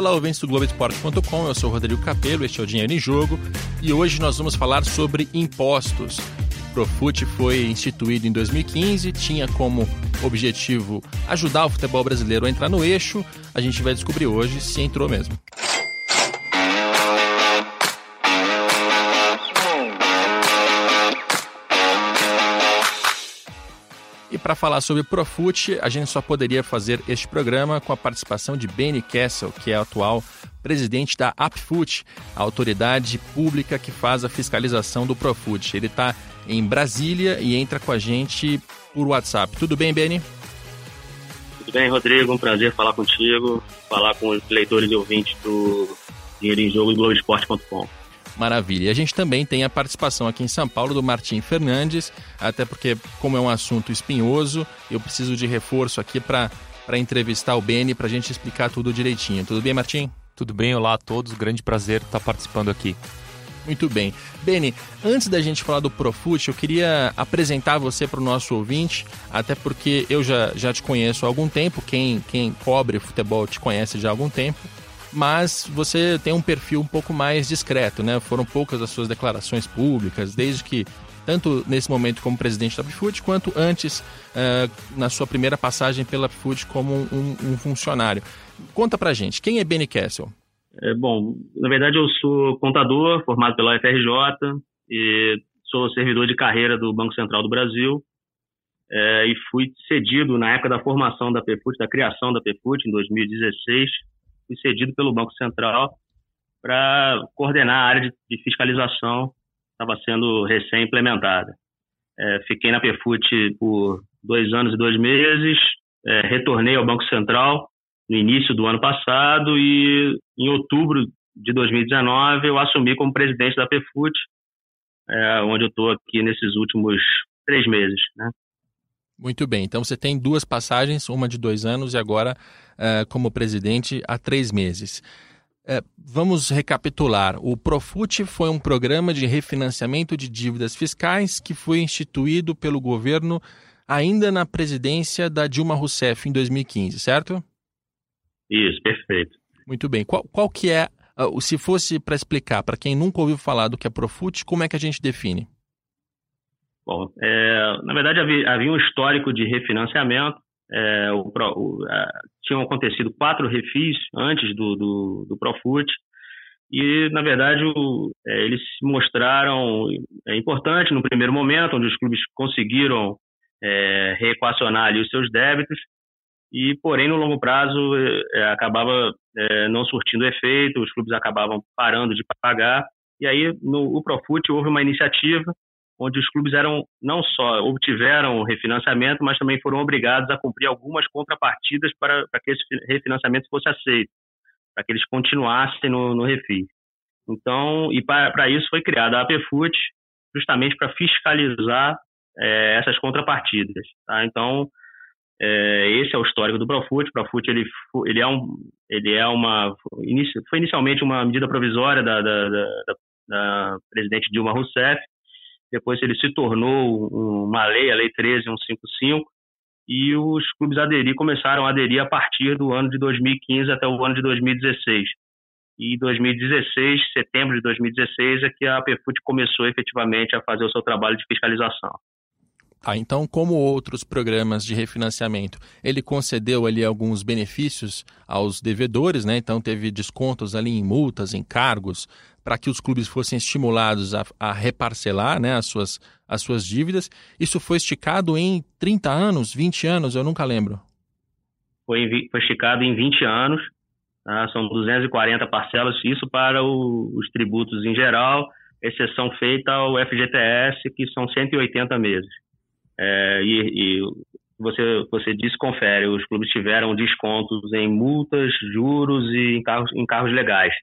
Olá, ouvintes do Globoesporte.com, eu sou Rodrigo Capello, este é o Dinheiro em Jogo e hoje nós vamos falar sobre impostos. O Profut foi instituído em 2015, tinha como objetivo ajudar o futebol brasileiro a entrar no eixo. A gente vai descobrir hoje se entrou mesmo. Para falar sobre Profut, a gente só poderia fazer este programa com a participação de Benny Kessel, que é atual presidente da Apfut, a autoridade pública que faz a fiscalização do Profut. Ele está em Brasília e entra com a gente por WhatsApp. Tudo bem, Benny? Tudo bem, Rodrigo. Um prazer falar contigo, falar com os leitores e ouvintes do Dinheiro em Jogo e Globoesporte.com. Maravilha. E a gente também tem a participação aqui em São Paulo do Martim Fernandes, até porque, como é um assunto espinhoso, eu preciso de reforço aqui para entrevistar o Beni, para a gente explicar tudo direitinho. Tudo bem, Martim? Tudo bem, olá a todos. Grande prazer estar participando aqui. Muito bem. Beni, antes da gente falar do Profut, eu queria apresentar você para o nosso ouvinte, até porque eu já, já te conheço há algum tempo, quem, quem cobre futebol te conhece já há algum tempo mas você tem um perfil um pouco mais discreto, né? Foram poucas as suas declarações públicas, desde que tanto nesse momento como presidente da Upfood, quanto antes uh, na sua primeira passagem pela Upfood como um, um, funcionário. Conta pra gente, quem é Benny Kessel? É, bom, na verdade eu sou contador, formado pela UFRJ, e sou servidor de carreira do Banco Central do Brasil, é, e fui cedido na época da formação da PFUT, da criação da PFUT, em 2016, fui cedido pelo Banco Central para coordenar a área de, de fiscalização estava sendo recém-implementada. É, fiquei na Perfut por dois anos e dois meses, é, retornei ao Banco Central no início do ano passado e em outubro de 2019 eu assumi como presidente da Perfut, é, onde eu estou aqui nesses últimos três meses. Né? Muito bem, então você tem duas passagens, uma de dois anos e agora uh, como presidente há três meses. Uh, vamos recapitular. O Profut foi um programa de refinanciamento de dívidas fiscais que foi instituído pelo governo ainda na presidência da Dilma Rousseff em 2015, certo? Isso, perfeito. Muito bem. Qual, qual que é, uh, se fosse para explicar para quem nunca ouviu falar do que é Profut, como é que a gente define? Bom, é, na verdade havia, havia, um histórico de refinanciamento. É, o, o, a, tinham acontecido quatro refis antes do, do, do Profut e, na verdade, o, é, eles se mostraram é, importantes no primeiro momento, onde os clubes conseguiram é, reequacionar ali os seus débitos e, porém, no longo prazo é, acabava é, não surtindo efeito, os clubes acabavam parando de pagar e aí no Profut houve uma iniciativa onde os clubes eram não só obtiveram refinanciamento, mas também foram obrigados a cumprir algumas contrapartidas para, para que esse refinanciamento fosse aceito, para que eles continuassem no, no. Então, e para, para isso foi criada a APFUT, justamente para fiscalizar é, essas contrapartidas. Tá? Então, é, esse é o histórico do Profut. O Profut ele, ele é um, ele é uma, foi inicialmente uma medida provisória da, da, da, da presidente Dilma Rousseff, depois ele se tornou uma lei, a Lei 13155, e os clubes aderir, começaram a aderir a partir do ano de 2015 até o ano de 2016. E 2016, setembro de 2016, é que a PFUT começou efetivamente a fazer o seu trabalho de fiscalização. Ah, então, como outros programas de refinanciamento, ele concedeu ali alguns benefícios aos devedores, né? Então teve descontos ali em multas, em cargos, para que os clubes fossem estimulados a, a, reparcelar né, as, suas, as suas dívidas. Isso foi esticado em 30 anos, 20 anos, eu nunca lembro. Foi, foi esticado em 20 anos, tá? são 240 parcelas, isso para o, os tributos em geral, exceção feita ao FGTS, que são 180 meses. É, e, e você, você disse, confere, os clubes tiveram descontos em multas, juros e em carros, em carros legais.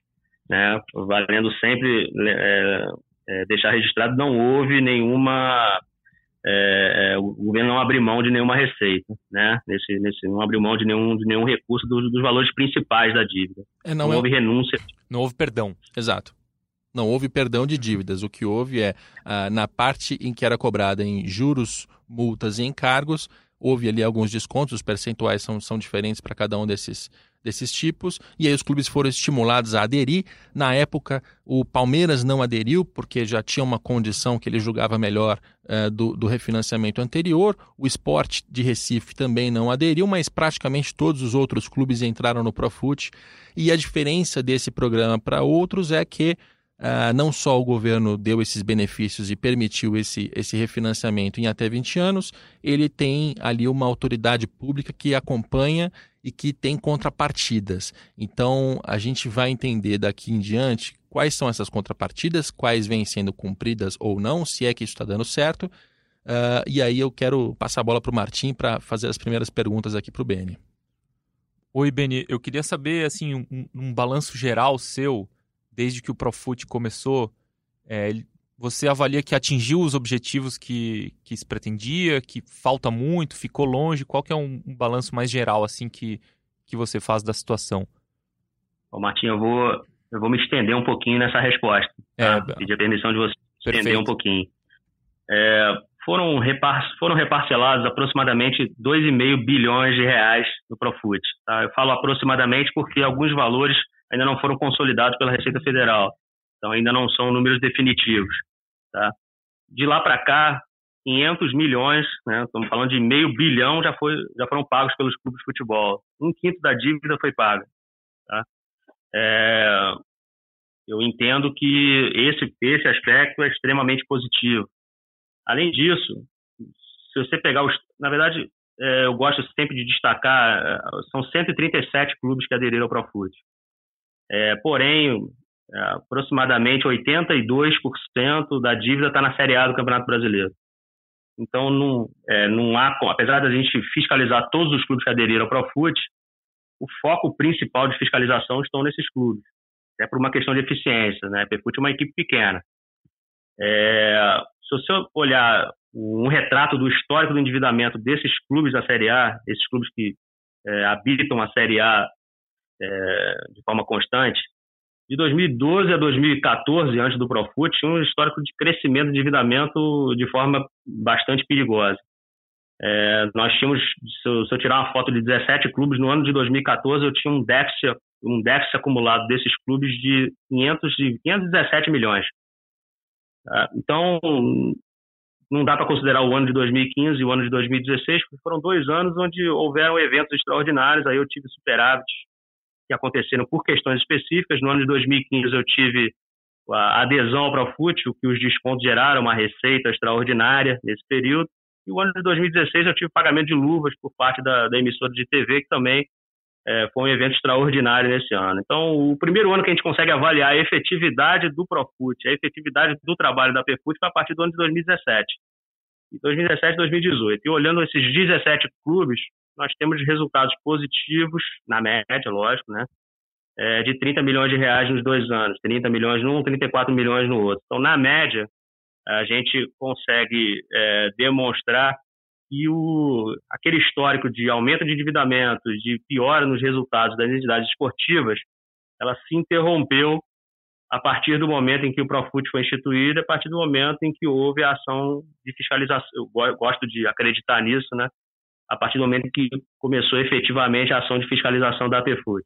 Né? Valendo sempre é, é, deixar registrado, não houve nenhuma. É, é, o governo não abriu mão de nenhuma receita, né? Nesse, nesse, não abriu mão de nenhum, de nenhum recurso dos, dos valores principais da dívida. É, não, não houve renúncia. Não houve perdão, exato. Não houve perdão de dívidas. O que houve é, ah, na parte em que era cobrada em juros multas e encargos, houve ali alguns descontos, os percentuais são, são diferentes para cada um desses, desses tipos, e aí os clubes foram estimulados a aderir. Na época, o Palmeiras não aderiu, porque já tinha uma condição que ele julgava melhor uh, do, do refinanciamento anterior. O esporte de Recife também não aderiu, mas praticamente todos os outros clubes entraram no Profut. E a diferença desse programa para outros é que Uh, não só o governo deu esses benefícios e permitiu esse, esse refinanciamento em até 20 anos, ele tem ali uma autoridade pública que acompanha e que tem contrapartidas. Então, a gente vai entender daqui em diante quais são essas contrapartidas, quais vêm sendo cumpridas ou não, se é que isso está dando certo. Uh, e aí eu quero passar a bola para o Martim para fazer as primeiras perguntas aqui para o Beni. Oi, Beni. Eu queria saber assim um, um balanço geral seu desde que o Profut começou, é, você avalia que atingiu os objetivos que, que se pretendia, que falta muito, ficou longe? Qual que é um, um balanço mais geral assim que, que você faz da situação? Bom, Martinho, eu vou, eu vou me estender um pouquinho nessa resposta. Tá? É, Pedir a permissão de você perfeito. estender um pouquinho. É, foram, repar, foram reparcelados aproximadamente 2,5 bilhões de reais no Profut. Tá? Eu falo aproximadamente porque alguns valores ainda não foram consolidados pela Receita Federal. Então, ainda não são números definitivos. Tá? De lá para cá, 500 milhões, né, estamos falando de meio bilhão, já, foi, já foram pagos pelos clubes de futebol. Um quinto da dívida foi paga. Tá? É, eu entendo que esse, esse aspecto é extremamente positivo. Além disso, se você pegar os. Na verdade, é, eu gosto sempre de destacar: é, são 137 clubes que aderiram ao Profut. É, porém, é, aproximadamente 82% da dívida está na Série A do Campeonato Brasileiro. Então, não, é, não há, apesar da gente fiscalizar todos os clubes que aderiram ao Profut, o foco principal de fiscalização estão nesses clubes. É por uma questão de eficiência, né? A Perfut é uma equipe pequena. É, se você olhar um retrato do histórico do endividamento desses clubes da Série A, esses clubes que é, habitam a Série A é, de forma constante. De 2012 a 2014, antes do Profut, tinha um histórico de crescimento de endividamento de forma bastante perigosa. É, nós tínhamos, se eu, se eu, tirar uma foto de 17 clubes, no ano de 2014 eu tinha um déficit, um déficit acumulado desses clubes de, 500, de 517 milhões. É, então, não dá para considerar o ano de 2015 e o ano de 2016, porque foram dois anos onde houveram eventos extraordinários, aí eu tive superávit que aconteceram por questões específicas. No ano de 2015 eu tive a adesão ao o que os descontos geraram, uma receita extraordinária nesse período. E o ano de 2016 eu tive pagamento de luvas por parte da, da emissora de TV, que também é, foi um evento extraordinário nesse ano. Então, o primeiro ano que a gente consegue avaliar a efetividade do Profut, a efetividade do trabalho da Perfut foi a partir do ano de 2017. E 2017 2018. E olhando esses 17 clubes, nós temos resultados positivos, na média, lógico, né? É, de 30 milhões de reais nos dois anos, 30 milhões num, 34 milhões no outro. Então, na média, a gente consegue é, demonstrar que o, aquele histórico de aumento de endividamento, de piora nos resultados das entidades esportivas, ela se interrompeu a partir do momento em que o Profut foi instituído, a partir do momento em que houve a ação de fiscalização. Eu gosto de acreditar nisso, né? A partir do momento que começou efetivamente a ação de fiscalização da APFUT.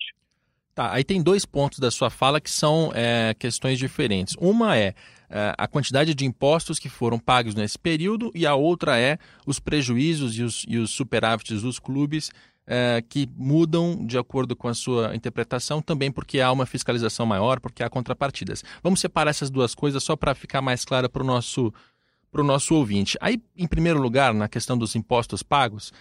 Tá, aí tem dois pontos da sua fala que são é, questões diferentes. Uma é, é a quantidade de impostos que foram pagos nesse período e a outra é os prejuízos e os, e os superávites dos clubes é, que mudam de acordo com a sua interpretação, também porque há uma fiscalização maior, porque há contrapartidas. Vamos separar essas duas coisas só para ficar mais clara para o nosso nosso ouvinte. Aí, em primeiro lugar, na questão dos impostos pagos,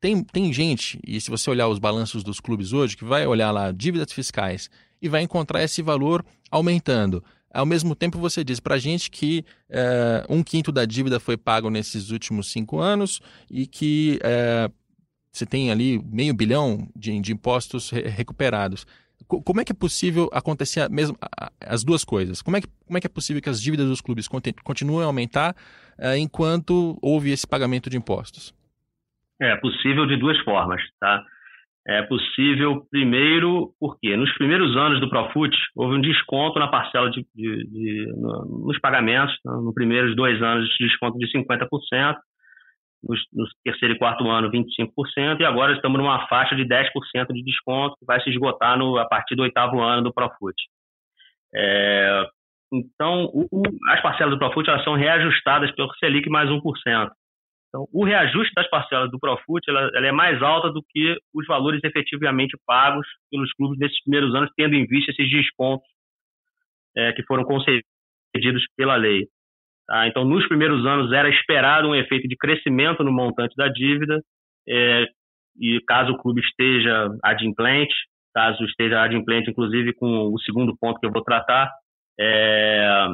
tem, tem gente, e se você olhar os balanços dos clubes hoje, que vai olhar lá dívidas fiscais e vai encontrar esse valor aumentando. Ao mesmo tempo, você diz para a gente que é, um quinto da dívida foi pago nesses últimos cinco anos e que é, você tem ali meio bilhão de, de impostos re recuperados como é que é possível acontecer mesmo as duas coisas? Como é que, como é, que é possível que as dívidas dos clubes continuem a aumentar uh, enquanto houve esse pagamento de impostos? É possível de duas formas, tá? É possível, primeiro, porque nos primeiros anos do Profut houve um desconto na parcela de, de, de no, nos pagamentos, nos primeiros dois anos de desconto de 50%, no, terceiro e quarto ano 25%, e agora estamos numa faixa de 10% de desconto que vai se esgotar no, a partir do oitavo ano do Profut. É, então, o, as parcelas do Profut elas são reajustadas pelo Selic mais 1%. Então, o reajuste das parcelas do Profut ela, ela, é mais alta do que os valores efetivamente pagos pelos clubes nesses primeiros anos, tendo em vista esses descontos é, que foram concedidos pela lei. Tá? Então, nos primeiros anos era esperado um efeito de crescimento no montante da dívida, é, e caso o clube esteja adimplente, caso esteja adimplente, inclusive com o segundo ponto que eu vou tratar, é,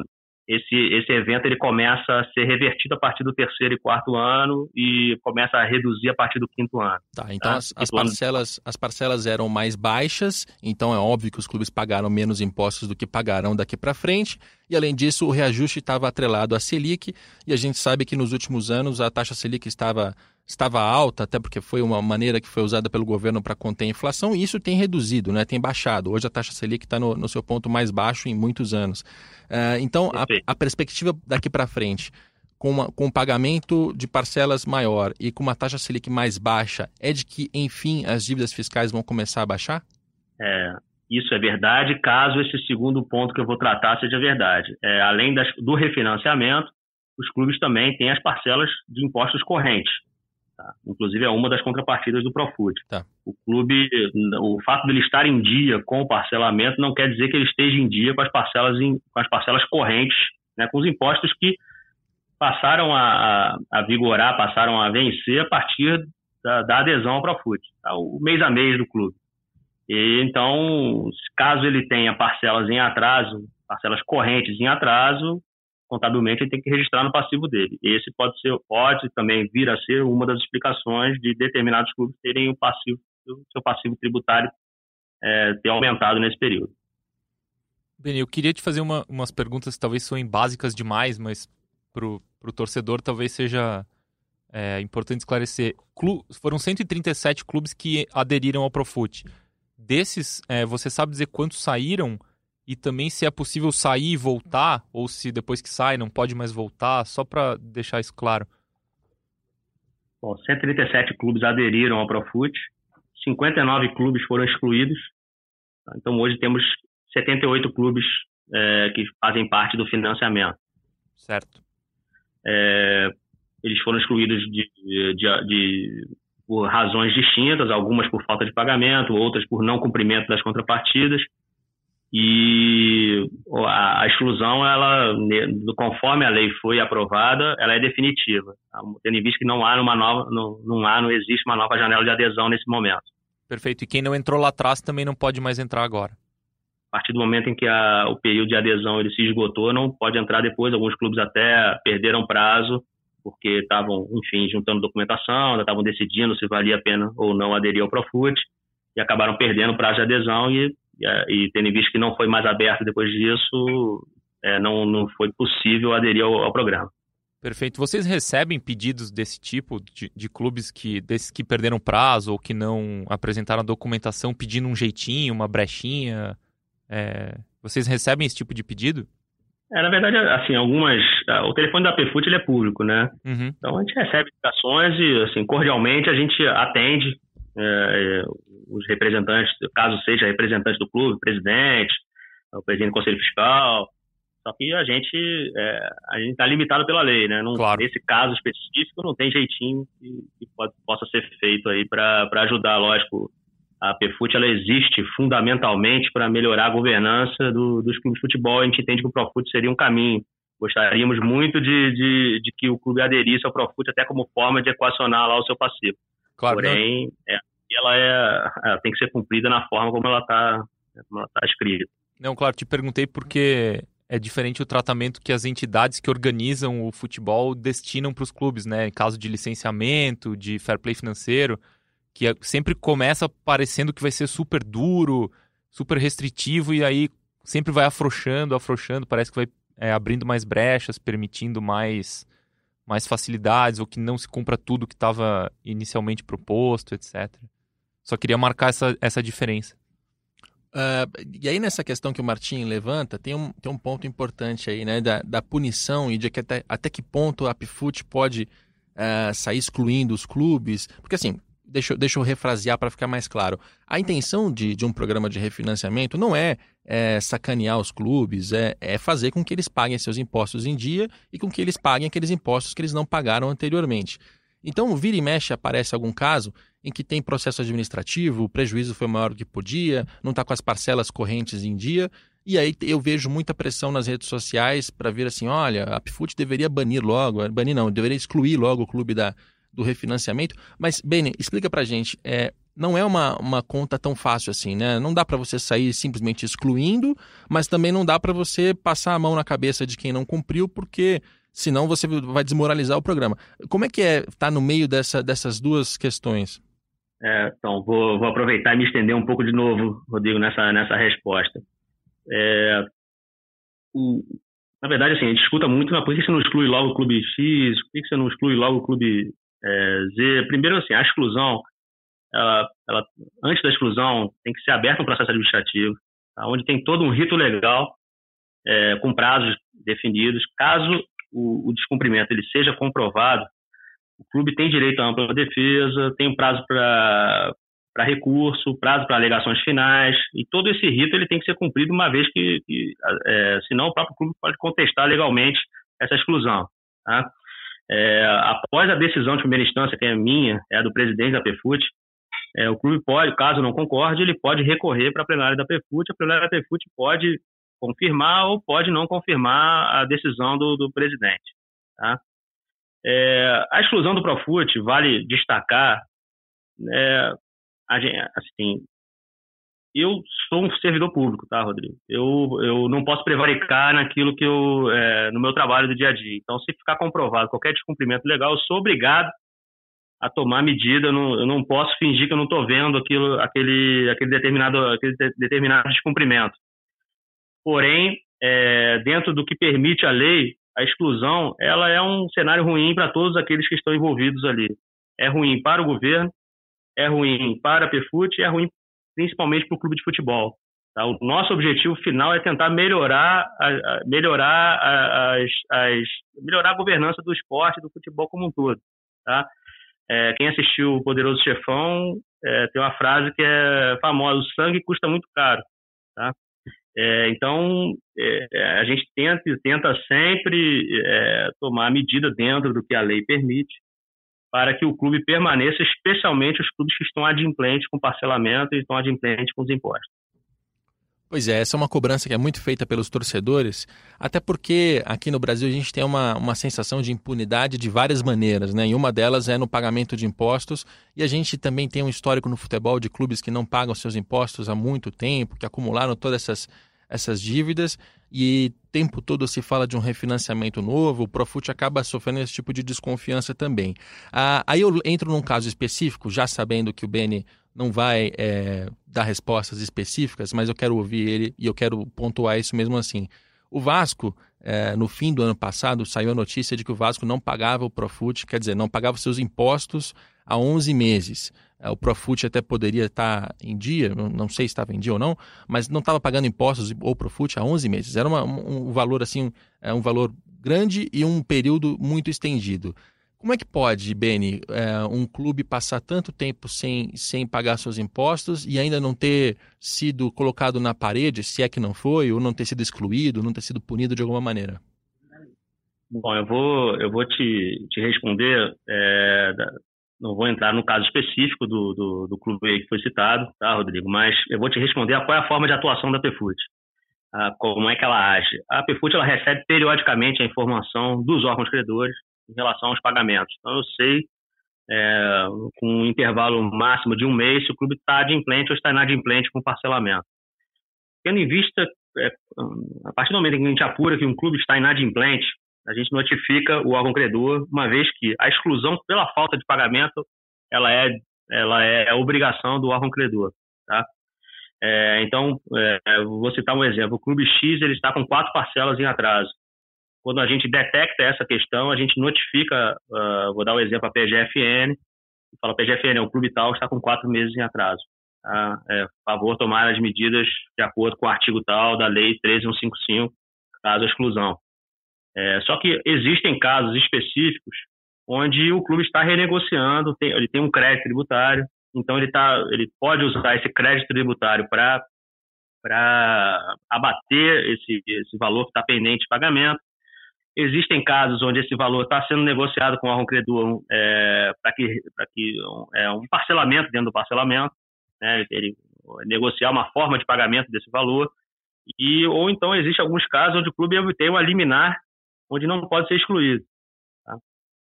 esse, esse evento ele começa a ser revertido a partir do terceiro e quarto ano e começa a reduzir a partir do quinto ano. Tá, então tá? As, as, parcelas, as parcelas eram mais baixas, então é óbvio que os clubes pagaram menos impostos do que pagarão daqui para frente, e além disso o reajuste estava atrelado à Selic, e a gente sabe que nos últimos anos a taxa Selic estava estava alta, até porque foi uma maneira que foi usada pelo governo para conter a inflação, e isso tem reduzido, né? tem baixado. Hoje a taxa Selic está no, no, seu ponto mais baixo em muitos anos. Uh, então, a, a, perspectiva daqui para frente, com, uma, com um pagamento de parcelas maior e com uma taxa Selic mais baixa, é de que, enfim, as dívidas fiscais vão começar a baixar? É, isso é verdade, caso esse segundo ponto que eu vou tratar seja verdade. É, além das, do refinanciamento, os clubes também têm as parcelas de impostos correntes. Tá? Inclusive é uma das contrapartidas do Profut. Tá. O clube, o fato de ele estar em dia com o parcelamento não quer dizer que ele esteja em dia com as parcelas, em, com as parcelas correntes, né, com os impostos que passaram a, a, vigorar, passaram a vencer a partir da, da adesão ao Profut, tá? o mês a mês do clube. E, então, caso ele tenha parcelas em atraso, parcelas correntes em atraso, contabilmente ele tem que registrar no passivo dele. Esse pode ser, pode também vir a ser uma das explicações de determinados clubes terem o passivo, o seu passivo tributário é, ter aumentado nesse período. Bem, eu queria te fazer uma, umas perguntas que talvez são básicas demais, mas para o torcedor talvez seja é, importante esclarecer. Clu, foram 137 clubes que aderiram ao Profut. Desses, é, você sabe dizer quantos saíram? E também se é possível sair e voltar, ou se depois que sai não pode mais voltar, só para deixar isso claro. Bom, 137 clubes aderiram ao Profut, 59 clubes foram excluídos. Então hoje temos 78 clubes é, que fazem parte do financiamento. Certo. É, eles foram excluídos de, de, de, de, por razões distintas, algumas por falta de pagamento, outras por não cumprimento das contrapartidas e a, exclusão, ela, conforme a lei foi aprovada, ela é definitiva, tendo em vista que não há, uma nova, não, não há, não existe uma nova janela de adesão nesse momento. Perfeito. E quem não entrou lá atrás também não pode mais entrar agora? A partir do momento em que a, o período de adesão ele se esgotou, não pode entrar depois. Alguns clubes até perderam prazo porque estavam, enfim, juntando documentação, estavam decidindo se valia a pena ou não aderir ao Profut e acabaram perdendo o prazo de adesão e e, tendo em vista que não foi mais aberto depois disso, é, não, não foi possível aderir ao, ao, programa. Perfeito. Vocês recebem pedidos desse tipo, de, de clubes que, desses que perderam prazo ou que não apresentaram a documentação pedindo um jeitinho, uma brechinha? É, vocês recebem esse tipo de pedido? É, na verdade, assim, algumas. O telefone da PFUT ele é público, né? Uhum. Então a gente recebe indicações e, assim, cordialmente a gente atende é, os representantes, caso seja representante do clube, presidente, o presidente do conselho fiscal. Só que a gente é, a gente está limitado pela lei, né? Não, claro. Nesse caso específico, não tem jeitinho que, que pode, possa ser feito aí para ajudar, lógico. A PFUT ela existe fundamentalmente para melhorar a governança do, dos clubes de futebol. A gente entende que o Profut seria um caminho. Gostaríamos muito de, de, de que o clube aderisse ao Profut até como forma de equacionar lá o seu passivo. Claro, Porém, é, ela é, ela tem que ser cumprida na forma como ela está tá escrita. Não, claro, te perguntei porque é diferente o tratamento que as entidades que organizam o futebol destinam para os clubes, né? Em caso de licenciamento, de fair play financeiro, que é, sempre começa parecendo que vai ser super duro, super restritivo e aí sempre vai afrouxando, afrouxando, parece que vai é, abrindo mais brechas, permitindo mais mais facilidades ou que não se cumpra tudo que estava inicialmente proposto, etc. Só queria marcar essa, essa diferença. Uh, e aí nessa questão que o Martim levanta, tem um, tem um ponto importante aí, né, da, da punição e de que até, até que ponto a Pifut pode uh, sair excluindo os clubes? Porque assim, deixa, deixa eu refrasear para ficar mais claro. A intenção de, de um programa de refinanciamento não é, é sacanear os clubes, é, é fazer com que eles paguem seus impostos em dia e com que eles paguem aqueles impostos que eles não pagaram anteriormente. Então, vira e mexe aparece algum caso em que tem processo administrativo, o prejuízo foi maior do que podia, não está com as parcelas correntes em dia, e aí eu vejo muita pressão nas redes sociais para ver assim, olha, a Pfut deveria banir logo, banir não, deveria excluir logo o clube da, do refinanciamento. Mas, Beni, explica para gente, é, não é uma, uma conta tão fácil assim, né? Não dá para você sair simplesmente excluindo, mas também não dá para você passar a mão na cabeça de quem não cumpriu, porque senão você vai desmoralizar o programa. Como é que é estar tá no meio dessa, dessas duas questões? É, então, vou, vou, aproveitar e me estender um pouco de novo, Rodrigo, nessa, nessa resposta. É, o, na verdade, assim, a gente escuta muito, mas por que você não exclui logo o clube X? Por que você não exclui logo o clube é, Z? Primeiro, assim, a exclusão, ela, ela, antes da exclusão, tem que ser aberto um processo administrativo, tá? onde tem todo um rito legal, é, com prazos definidos. Caso o, o descumprimento ele seja comprovado, o clube tem direito à ampla defesa, tem prazo para para recurso, prazo para alegações finais, e todo esse rito ele tem que ser cumprido uma vez que, que é, senão o próprio clube pode contestar legalmente essa exclusão. Tá? É, após a decisão de primeira instância, que é minha, é a do presidente da PFUT, é, o clube pode, caso não concorde, ele pode recorrer para a plenária da PFUT, a plenária da PFUT pode confirmar ou pode não confirmar a decisão do, do presidente. Tá? É, a exclusão do Profut, vale destacar, é, assim, eu sou um servidor público, tá, Rodrigo? Eu, eu não posso prevaricar naquilo que eu, é, no meu trabalho do dia a dia. Então, se ficar comprovado qualquer descumprimento legal, eu sou obrigado a tomar medida. Eu não, eu não posso fingir que eu não estou vendo aquilo, aquele, aquele determinado, aquele determinado descumprimento. Porém, é, dentro do que permite a lei, a exclusão, ela é um cenário ruim para todos aqueles que estão envolvidos ali. É ruim para o governo, é ruim para a PFUT é ruim principalmente para o clube de futebol. Tá? O nosso objetivo final é tentar melhorar a, a melhorar a, as, as, melhorar a governança do esporte do futebol como um todo. Tá? É, quem assistiu o Poderoso Chefão é, tem uma frase que é famosa: o sangue custa muito caro. Tá? É, então, é, a gente tenta, tenta sempre é, tomar medida dentro do que a lei permite para que o clube permaneça, especialmente os clubes que estão adimplentes com parcelamento e estão adimplentes com os impostos. Pois é, essa é uma cobrança que é muito feita pelos torcedores, até porque aqui no Brasil a gente tem uma, uma sensação de impunidade de várias maneiras, né? E uma delas é no pagamento de impostos, e a gente também tem um histórico no futebol de clubes que não pagam seus impostos há muito tempo, que acumularam todas essas, essas dívidas, e tempo todo se fala de um refinanciamento novo, o Profut acaba sofrendo esse tipo de desconfiança também. Ah, aí eu entro num caso específico, já sabendo que o Beni não vai é, dar respostas específicas, mas eu quero ouvir ele e eu quero pontuar isso mesmo assim. O Vasco, é, no fim do ano passado, saiu a notícia de que o Vasco não pagava o Profut, quer dizer, não pagava seus impostos há 11 meses. É, o Profut até poderia estar em dia, não sei se estava em dia ou não, mas não estava pagando impostos ou Profut há 11 meses. Era uma, um valor assim, é um valor grande e um período muito estendido. Como é que pode, Beni, é, um clube passar tanto tempo sem, sem pagar seus impostos e ainda não ter sido colocado na parede, se é que não foi, ou não ter sido excluído, não ter sido punido de alguma maneira? Bom, eu vou, eu vou te, te responder, é, não vou entrar no caso específico do, do, do, clube que foi citado, tá, Rodrigo? Mas eu vou te responder qual é a forma de atuação da PFUT. Ah, como é que ela age? A PFUT ela recebe periodicamente a informação dos órgãos credores em relação aos pagamentos. Então, eu sei, é, com um intervalo máximo de um mês, se o clube está adimplente ou está inadimplente com parcelamento. Tendo em vista, é, a partir do momento em que a gente apura que um clube está inadimplente, a gente notifica o órgão credor, uma vez que a exclusão pela falta de pagamento ela é, ela é obrigação do órgão credor. Tá? É, então, é, vou citar um exemplo. O Clube X ele está com quatro parcelas em atraso. Quando a gente detecta essa questão, a gente notifica, uh, vou dar um exemplo, a PGFN, e fala, PGFN, o clube tal está com quatro meses em atraso. Tá? É, favor tomar as medidas de acordo com o artigo tal da lei 13155, caso a exclusão. É, só que existem casos específicos onde o clube está renegociando, tem, ele tem um crédito tributário, então ele, tá, ele pode usar esse crédito tributário para abater esse, esse valor que está pendente de pagamento. Existem casos onde esse valor está sendo negociado com o órgão credor é, para que, que é, um parcelamento dentro do parcelamento, né, ele negociar uma forma de pagamento desse valor, e ou então existe alguns casos onde o clube tem uma liminar onde não pode ser excluído. Tá?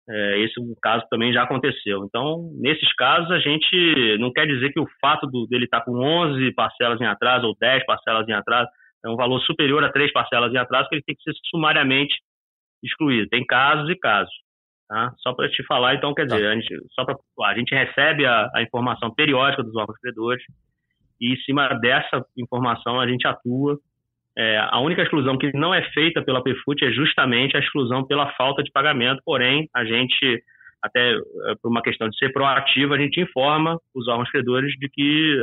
É, esse caso também já aconteceu. Então, nesses casos, a gente não quer dizer que o fato do, dele estar tá com 11 parcelas em atraso ou 10 parcelas em atraso é um valor superior a três parcelas em atraso que ele tem que ser sumariamente excluído. Tem casos e casos. Tá? Só para te falar, então, quer dizer, tá. a gente, só para a gente recebe a, a, informação periódica dos órgãos credores e em cima dessa informação a gente atua. É, a única exclusão que não é feita pela PFUT é justamente a exclusão pela falta de pagamento, porém, a gente, até é, por uma questão de ser proativa, a gente informa os órgãos credores de que,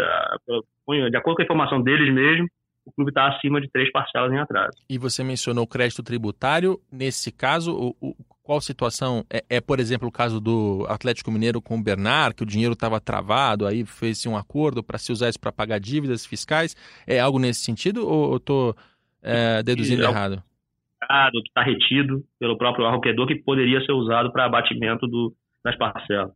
de acordo com a informação deles mesmo, o clube está acima de três parcelas em atraso. E você mencionou o crédito tributário. Nesse caso, o, o, qual situação? É, é, por exemplo, o caso do Atlético Mineiro com o Bernard, que o dinheiro estava travado, aí fez-se um acordo para se usar isso para pagar dívidas fiscais. É algo nesse sentido ou estou é, deduzindo é, errado? Que está retido pelo próprio arroquedor que poderia ser usado para abatimento do, das parcelas.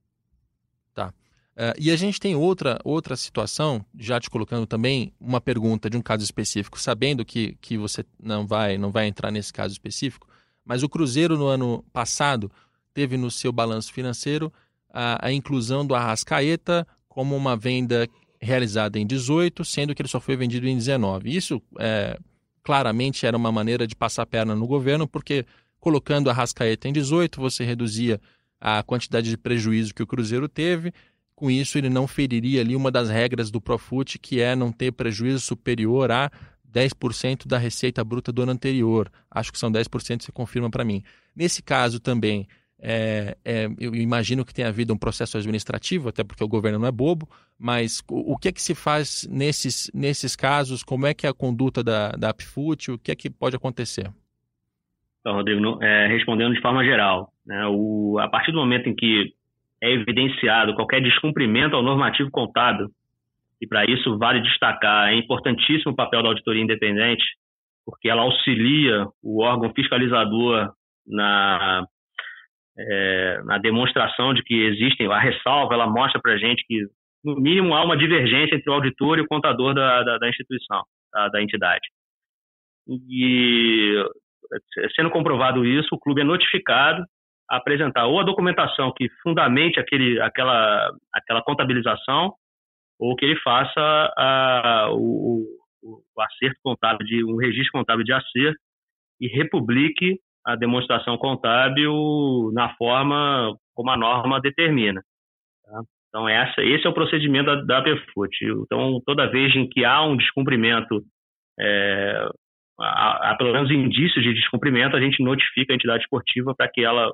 Uh, e a gente tem outra, outra situação, já te colocando também uma pergunta de um caso específico, sabendo que, que você não vai, não vai entrar nesse caso específico, mas o Cruzeiro no ano passado teve no seu balanço financeiro a, a inclusão do Arrascaeta como uma venda realizada em 18, sendo que ele só foi vendido em 19. Isso é, claramente era uma maneira de passar perna no governo, porque colocando a Arrascaeta em 18, você reduzia a quantidade de prejuízo que o Cruzeiro teve, com isso, ele não feriria ali uma das regras do Profut, que é não ter prejuízo superior a 10% da receita bruta do ano anterior. Acho que são 10%, você confirma para mim. Nesse caso também, é, é, eu imagino que tenha havido um processo administrativo, até porque o governo não é bobo, mas o, o que é que se faz nesses, nesses casos? Como é que é a conduta da, da Apfut? O que é que pode acontecer? Então, Rodrigo, é, respondendo de forma geral, né, o, a partir do momento em que é evidenciado qualquer descumprimento ao normativo contábil, e para isso vale destacar, é importantíssimo o papel da auditoria independente, porque ela auxilia o órgão fiscalizador na, é, na demonstração de que existem, a ressalva, ela mostra para a gente que, no mínimo, há uma divergência entre o auditor e o contador da, da, da instituição, da, da entidade. E, sendo comprovado isso, o clube é notificado apresentar ou a documentação que fundamente aquele, aquela, aquela contabilização, ou que ele faça a, o, o, acerto contábil, de um registro contábil de acerto e republique a demonstração contábil na forma como a norma determina. Tá? Então, essa, esse é o procedimento da, da PFUT. Então, toda vez em que há um descumprimento, é, há, há, pelo menos indícios de descumprimento, a gente notifica a entidade esportiva para que ela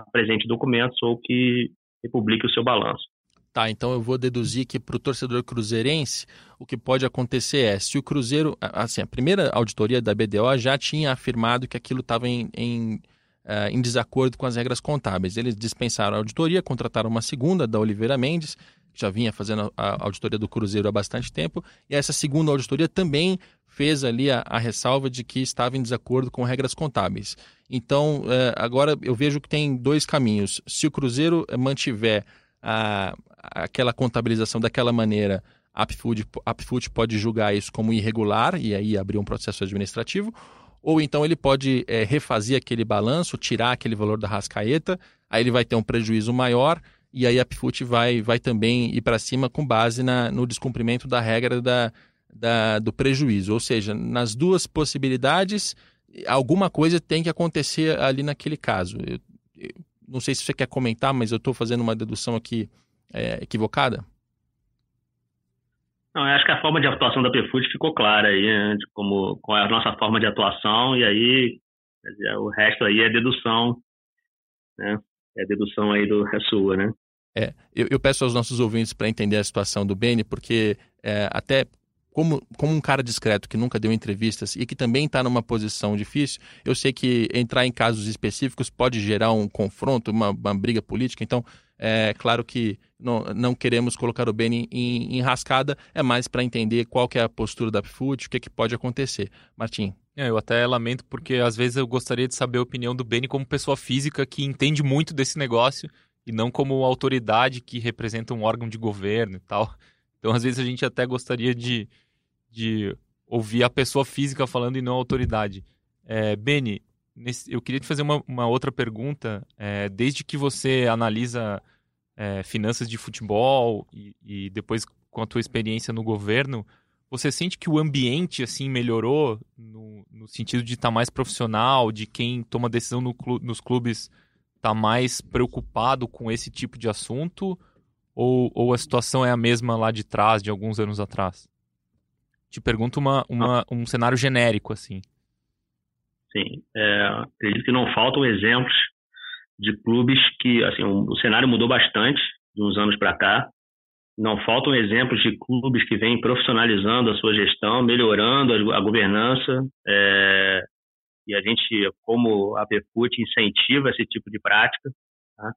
apresente documentos ou que publique o seu balanço. Tá, então eu vou deduzir que para o torcedor cruzeirense, o que pode acontecer é, se o Cruzeiro, assim, a primeira auditoria da BDO já tinha afirmado que aquilo estava em, em, uh, em, desacordo com as regras contábeis. Eles dispensaram a auditoria, contrataram uma segunda, da Oliveira Mendes, que já vinha fazendo a auditoria do Cruzeiro há bastante tempo, e essa segunda auditoria também fez ali a, a ressalva de que estava em desacordo com regras contábeis. Então, é, agora eu vejo que tem dois caminhos. Se o Cruzeiro mantiver a, aquela contabilização daquela maneira, a Upfood pode julgar isso como irregular e aí abrir um processo administrativo, ou então ele pode é, refazer aquele balanço, tirar aquele valor da rascaeta, aí ele vai ter um prejuízo maior e aí a Upfood vai, vai também ir para cima com base na, no descumprimento da regra da, da, do prejuízo. Ou seja, nas duas possibilidades, alguma coisa tem que acontecer ali naquele caso. Eu, eu não sei se você quer comentar, mas eu estou fazendo uma dedução aqui é, equivocada. Não, eu acho que a forma de atuação da PFUD ficou clara aí, né, de como, qual é a nossa forma de atuação, e aí dizer, o resto aí é dedução, né? É dedução aí do é sua, né? É, eu, eu peço aos nossos ouvintes para entender a situação do Beni, porque é, até como, como um cara discreto que nunca deu entrevistas e que também está numa posição difícil, eu sei que entrar em casos específicos pode gerar um confronto, uma, uma briga política. Então, é claro que não, não queremos colocar o Beni em, em rascada, é mais para entender qual que é a postura da PFUT, o que, que pode acontecer. Martim. É, eu até lamento porque às vezes eu gostaria de saber a opinião do Beni como pessoa física que entende muito desse negócio e não como autoridade que representa um órgão de governo e tal. Então, às vezes, a gente até gostaria de, de ouvir a pessoa física falando e não a autoridade. É, Beni, nesse, eu queria te fazer uma, uma outra pergunta. É, desde que você analisa é, finanças de futebol e, e, depois com a tua experiência no governo, você sente que o ambiente assim melhorou no, no sentido de estar tá mais profissional, de quem toma decisão no clu, nos clubes está mais preocupado com esse tipo de assunto? Ou, ou a situação é a mesma lá de trás, de alguns anos atrás? Te pergunto uma, uma, um cenário genérico, assim. Sim, é, acredito que não faltam exemplos de clubes que, assim, o, o cenário mudou bastante de uns anos para cá. Não faltam exemplos de clubes que vêm profissionalizando a sua gestão, melhorando a, a governança. É, e a gente, como a PEPUT, incentiva esse tipo de prática. Tá?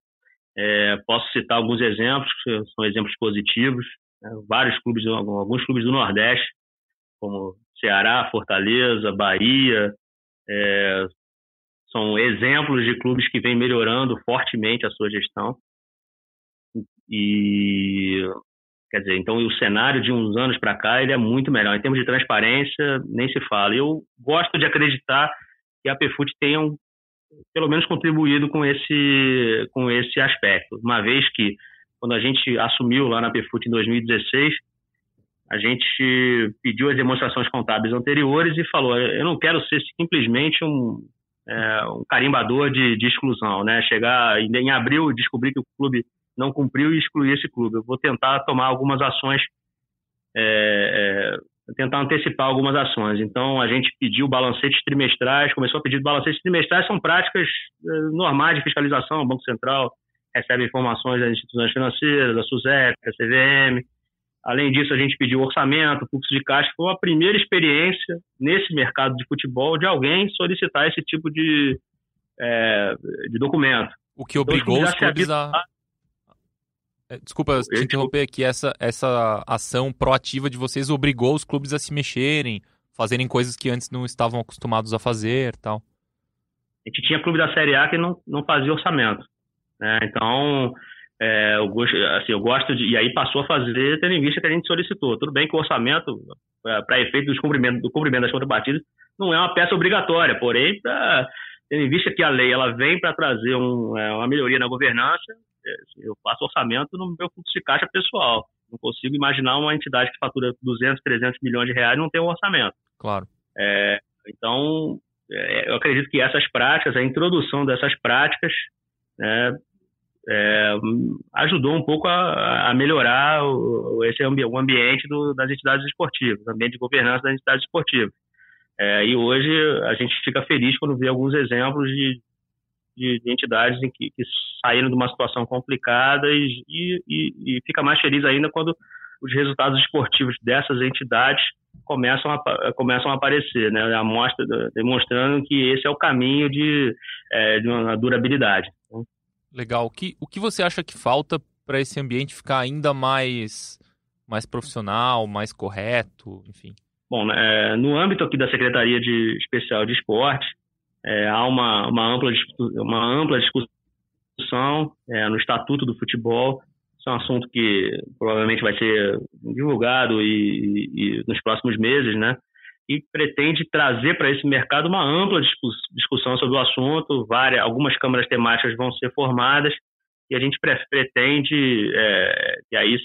É, posso citar alguns exemplos, que são exemplos positivos. Né? Vários clubes, alguns clubes do Nordeste, como Ceará, Fortaleza, Bahia, é, são exemplos de clubes que vêm melhorando fortemente a sua gestão. E quer dizer, então o cenário de uns anos para cá ele é muito melhor em termos de transparência, nem se fala. Eu gosto de acreditar que a PFUT tenha um, pelo menos contribuído com esse, com esse aspecto. Uma vez que, quando a gente assumiu lá na PFUT em 2016, a gente pediu as demonstrações contábeis anteriores e falou: eu não quero ser simplesmente um, é, um carimbador de, de, exclusão, né? Chegar em, em abril e descobrir que o clube não cumpriu e excluir esse clube. Eu vou tentar tomar algumas ações é, é, tentar antecipar algumas ações. Então, a gente pediu balancetes trimestrais, começou a pedir balancetes trimestrais, são práticas eh, normais de fiscalização, o Banco Central recebe informações das instituições financeiras, da SUSEP, da CVM. Além disso, a gente pediu orçamento, fluxo de caixa. Foi a primeira experiência nesse mercado de futebol de alguém solicitar esse tipo de, é, de documento. O que obrigou então, os clubes a, é, desculpa te interromper aqui, essa, essa ação proativa de vocês obrigou os clubes a se mexerem, fazerem coisas que antes não estavam acostumados a fazer tal. A gente tinha clube da Série A que não, não fazia orçamento. Né? Então, é, eu, gosto, assim, eu gosto de. E aí passou a fazer, tendo em vista que a gente solicitou. Tudo bem que o orçamento, para efeito do cumprimento, do cumprimento das contrapartidas, não é uma peça obrigatória, porém, pra, tendo em vista que a lei ela vem para trazer um, é, uma melhoria na governança, eu faço orçamento no meu fluxo de caixa pessoal. Não consigo imaginar uma entidade que fatura 200, 300 milhões de reais e não tem um orçamento. Claro. É, então, é, eu acredito que essas práticas, a introdução dessas práticas, né, é, ajudou um pouco a, a melhorar o, esse ambi o ambiente do, das entidades esportivas, o ambiente de governança das entidades esportivas. É, e hoje a gente fica feliz quando vê alguns exemplos de, de, de entidades em que, que, saíram de uma situação complicada e, e, e, fica mais feliz ainda quando os resultados esportivos dessas entidades começam a, começam a aparecer, né? A mostra demonstrando que esse é o caminho de, é, de uma durabilidade. Legal. O que, o que você acha que falta para esse ambiente ficar ainda mais, mais profissional, mais correto, enfim? Bom, é, no âmbito aqui da Secretaria de Especial de Esporte, é, há uma, uma, ampla, uma ampla discussão é, no Estatuto do Futebol. Isso é um assunto que provavelmente vai ser divulgado e, e nos próximos meses, né? E pretende trazer para esse mercado uma ampla discussão sobre o assunto. Várias, algumas câmaras temáticas vão ser formadas e a gente pretende é, que aí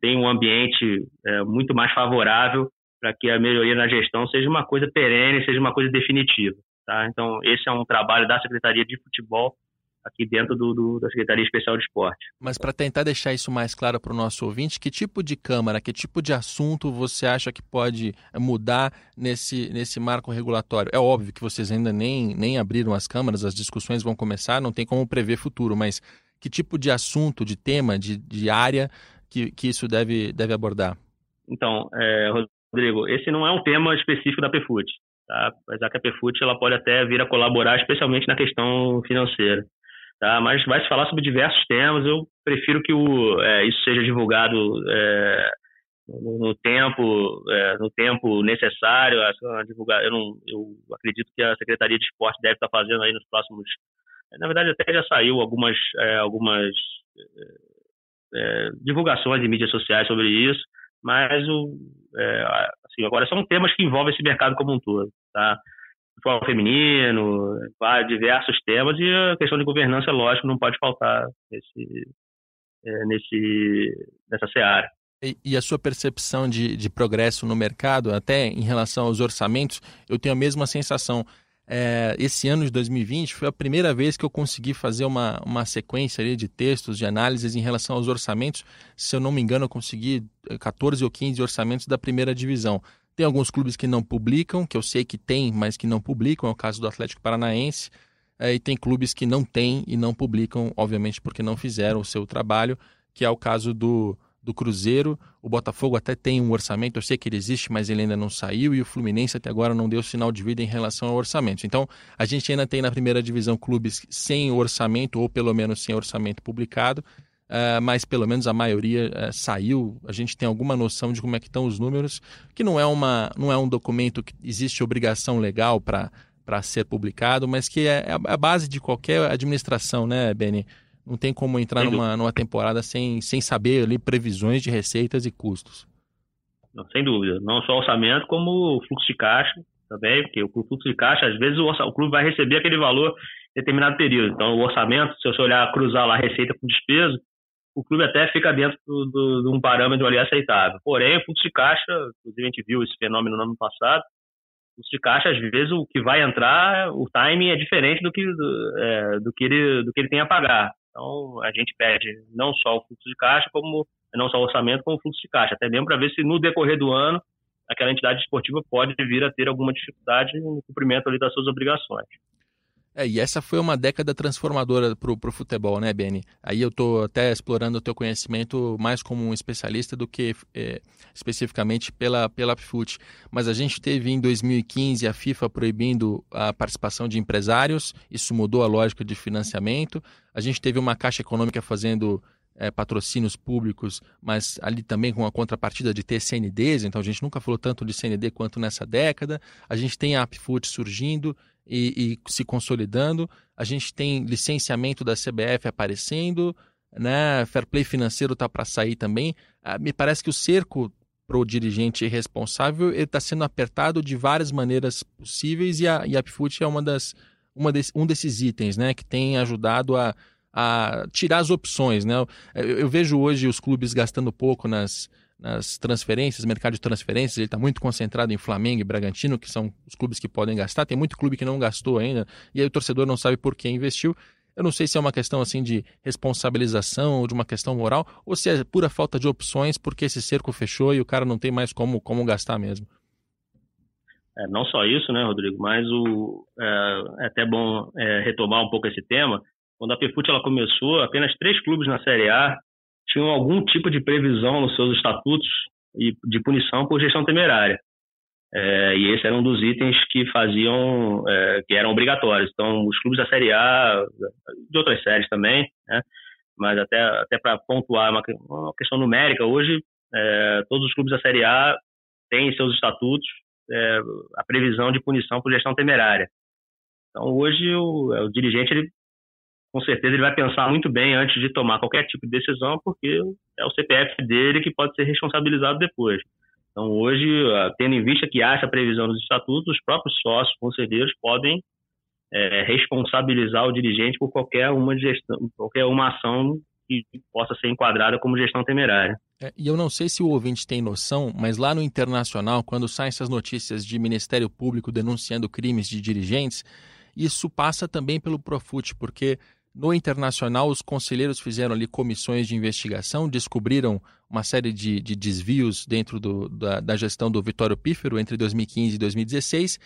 tenha um ambiente é, muito mais favorável para que a melhoria na gestão seja uma coisa perene, seja uma coisa definitiva. Tá? Então, esse é um trabalho da Secretaria de Futebol aqui dentro do, do, da Secretaria Especial de Esporte. Mas para tentar deixar isso mais claro para o nosso ouvinte, que tipo de Câmara, que tipo de assunto você acha que pode mudar nesse, nesse marco regulatório? É óbvio que vocês ainda nem, nem abriram as câmaras, as discussões vão começar, não tem como prever futuro, mas que tipo de assunto, de tema, de, de área que, que isso deve, deve abordar? Então, é, Rodrigo, esse não é um tema específico da PFUT, tá? Que a PFUT ela pode até vir a colaborar, especialmente na questão financeira, tá? Mas vai se falar sobre diversos temas. Eu prefiro que o, é, isso seja divulgado é, no, tempo, é, no tempo necessário. A, divulgar, eu não, eu acredito que a Secretaria de Esporte deve estar fazendo aí nos próximos. Na verdade, até já saiu algumas, é, algumas é, divulgações em mídias sociais sobre isso, mas o, é, agora são temas que envolvem esse mercado como um todo, tá? Futebol feminino, diversos temas e a questão de governança, lógico, não pode faltar nesse, é, nesse, nessa seara. E, e, a sua percepção de, de progresso no mercado, até em relação aos orçamentos, eu tenho a mesma sensação é, esse ano de 2020 foi a primeira vez que eu consegui fazer uma, uma sequência de textos, de análises em relação aos orçamentos. Se eu não me engano, eu consegui 14 eh, ou 15 orçamentos da primeira divisão. Tem alguns clubes que não publicam, que eu sei que tem, mas que não publicam, é o caso do Atlético Paranaense. É, e tem clubes que não têm e não publicam, obviamente porque não fizeram o seu trabalho, que é o caso do, do Cruzeiro. O Botafogo até tem um orçamento, eu sei que ele existe, mas ele ainda não saiu. E o Fluminense até agora não deu sinal de vida em relação ao orçamento. Então, a gente ainda tem na primeira divisão clubes sem orçamento, ou pelo menos sem orçamento publicado. Uh, mas pelo menos a maioria uh, saiu. A gente tem alguma noção de como é que estão os números, que não é, uma, não é um documento que existe obrigação legal para ser publicado, mas que é, é a base de qualquer administração, né, Beni? Não tem como entrar numa, numa temporada sem, sem saber ali previsões de receitas e custos. Não, sem dúvida. Não só orçamento, como fluxo de caixa também, porque o fluxo de caixa, às vezes, o, o clube vai receber aquele valor em determinado período. Então, o orçamento, se você olhar, cruzar lá receita com despesa, o clube até fica dentro de um parâmetro ali aceitável. Porém, o fluxo de caixa, inclusive a gente viu esse fenômeno no ano passado, o fluxo de caixa, às vezes, o que vai entrar, o timing é diferente do que, do, é, do que, ele, do que ele tem a pagar. Então, a gente pede não só o fluxo de caixa, como não só o orçamento, como o fluxo de caixa, até mesmo para ver se no decorrer do ano aquela entidade esportiva pode vir a ter alguma dificuldade no cumprimento ali das suas obrigações. É, e essa foi uma década transformadora para o futebol, né, Beni? Aí eu estou até explorando o teu conhecimento mais como um especialista do que é, especificamente pela, pela PFUT. Mas a gente teve em 2015 a FIFA proibindo a participação de empresários, isso mudou a lógica de financiamento. A gente teve uma Caixa Econômica fazendo é, patrocínios públicos, mas ali também com a contrapartida de ter CNDs, então a gente nunca falou tanto de CND quanto nessa década. A gente tem a APFUT surgindo, e, e se consolidando. A gente tem licenciamento da CBF aparecendo, né? Fair play financeiro está para sair também. Ah, me parece que o cerco para o dirigente responsável está sendo apertado de várias maneiras possíveis e a, e a é uma das, uma desse, um desses itens né, que tem ajudado a, a tirar as opções. Né? Eu, eu, vejo hoje os clubes gastando pouco nas, nas transferências, mercado de transferências, ele está muito concentrado em Flamengo e Bragantino, que são os clubes que podem gastar. Tem muito clube que não gastou ainda, e aí o torcedor não sabe por que investiu. Eu não sei se é uma questão assim de responsabilização ou de uma questão moral, ou se é pura falta de opções porque esse cerco fechou e o cara não tem mais como, como gastar mesmo. É, não só isso, né, Rodrigo, mas o, é, é até bom é, retomar um pouco esse tema. Quando a PFUT ela começou, apenas três clubes na Série A tinham algum tipo de previsão nos seus estatutos de punição por gestão temerária. É, e esse era um dos itens que faziam, é, que eram obrigatórios. Então, os clubes da Série A, de outras séries também, né? mas até, até para pontuar uma, uma, questão numérica, hoje é, todos os clubes da Série A têm em seus estatutos é, a previsão de punição por gestão temerária. Então, hoje o, o dirigente ele com certeza ele vai pensar muito bem antes de tomar qualquer tipo de decisão, porque é o CPF dele que pode ser responsabilizado depois. Então, hoje, ah, tendo em vista que há essa previsão nos estatutos, os próprios sócios, conselheiros, podem é, responsabilizar o dirigente por qualquer uma gestão, qualquer uma ação que possa ser enquadrada como gestão temerária. É, e eu não sei se o ouvinte tem noção, mas lá no Internacional, quando saem essas notícias de Ministério Público denunciando crimes de dirigentes, isso passa também pelo Profut, porque no internacional, os conselheiros fizeram ali comissões de investigação, descobriram uma série de, de desvios dentro do, da, da, gestão do Vitório Pífero entre 2015 e 2016,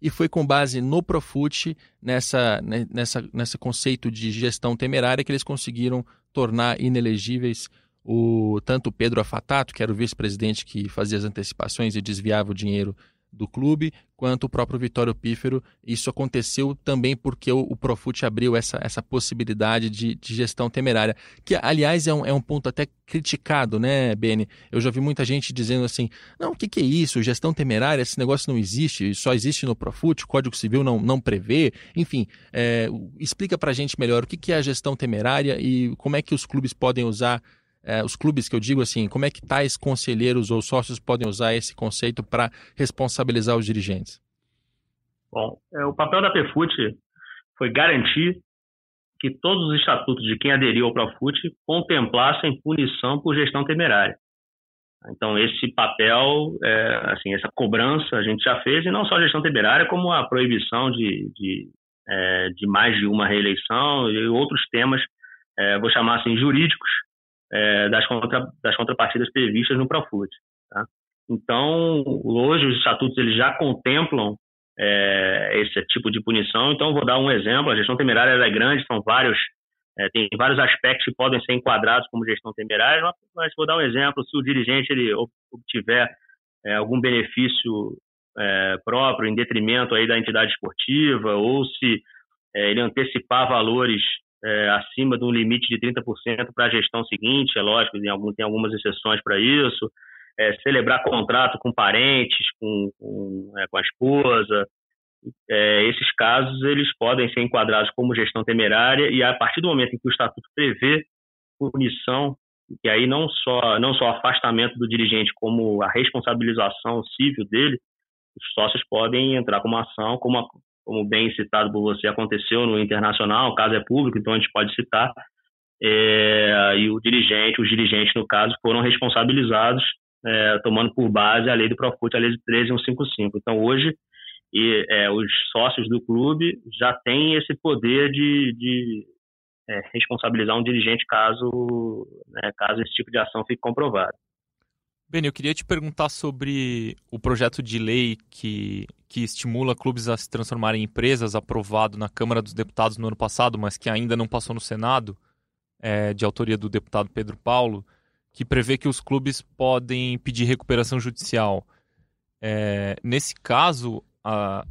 e foi com base no Profut, nessa, nessa, nesse conceito de gestão temerária, que eles conseguiram tornar inelegíveis o tanto Pedro Afatato, que era o vice-presidente que fazia as antecipações e desviava o dinheiro do clube, quanto o próprio Vitório Pífero. Isso aconteceu também porque o, o Profut abriu essa, essa possibilidade de, de gestão temerária, que, aliás, é um, é um ponto até criticado, né, Beni? Eu já vi muita gente dizendo assim: não, o que, que é isso? Gestão temerária, esse negócio não existe, só existe no Profut, o Código Civil não, não prevê. Enfim, é, explica para a gente melhor o que, que é a gestão temerária e como é que os clubes podem usar é, os clubes que eu digo assim, como é que tais conselheiros ou sócios podem usar esse conceito para responsabilizar os dirigentes? Bom, é, o papel da PFUT foi garantir que todos os estatutos de quem aderiu ao Profut contemplassem punição por gestão temerária. Então, esse papel, é, assim, essa cobrança a gente já fez, e não só a gestão temerária, como a proibição de, de, é, de mais de uma reeleição e outros temas, é, vou chamar assim, jurídicos, é, das, contra, das contrapartidas previstas no Profut. Tá? Então, hoje os estatutos eles já contemplam é, esse tipo de punição. Então, vou dar um exemplo. A gestão temerária é grande, são vários, é, tem vários aspectos que podem ser enquadrados como gestão temerária. Mas vou dar um exemplo: se o dirigente ele obtiver é, algum benefício é, próprio em detrimento aí da entidade esportiva, ou se é, ele antecipar valores é, acima de um limite de 30% para a gestão seguinte, é lógico, tem, algum, tem algumas exceções para isso, é, celebrar contrato com parentes, com, com, é, com a esposa, é, esses casos eles podem ser enquadrados como gestão temerária e a partir do momento em que o estatuto prevê punição, e aí não só não só afastamento do dirigente como a responsabilização civil dele, os sócios podem entrar com uma ação, como a, como bem citado por você, aconteceu no Internacional, o caso é público, então a gente pode citar, é, e o dirigente, os dirigentes, no caso, foram responsabilizados, é, tomando por base a lei do Profut, a lei de 13155. Então, hoje, e, é, os sócios do clube já têm esse poder de, de é, responsabilizar um dirigente caso, né, caso esse tipo de ação fique comprovado. Beni, eu queria te perguntar sobre o projeto de lei que, que estimula clubes a se transformarem em empresas, aprovado na Câmara dos Deputados no ano passado, mas que ainda não passou no Senado, é, de autoria do deputado Pedro Paulo, que prevê que os clubes podem pedir recuperação judicial. É, nesse caso, a,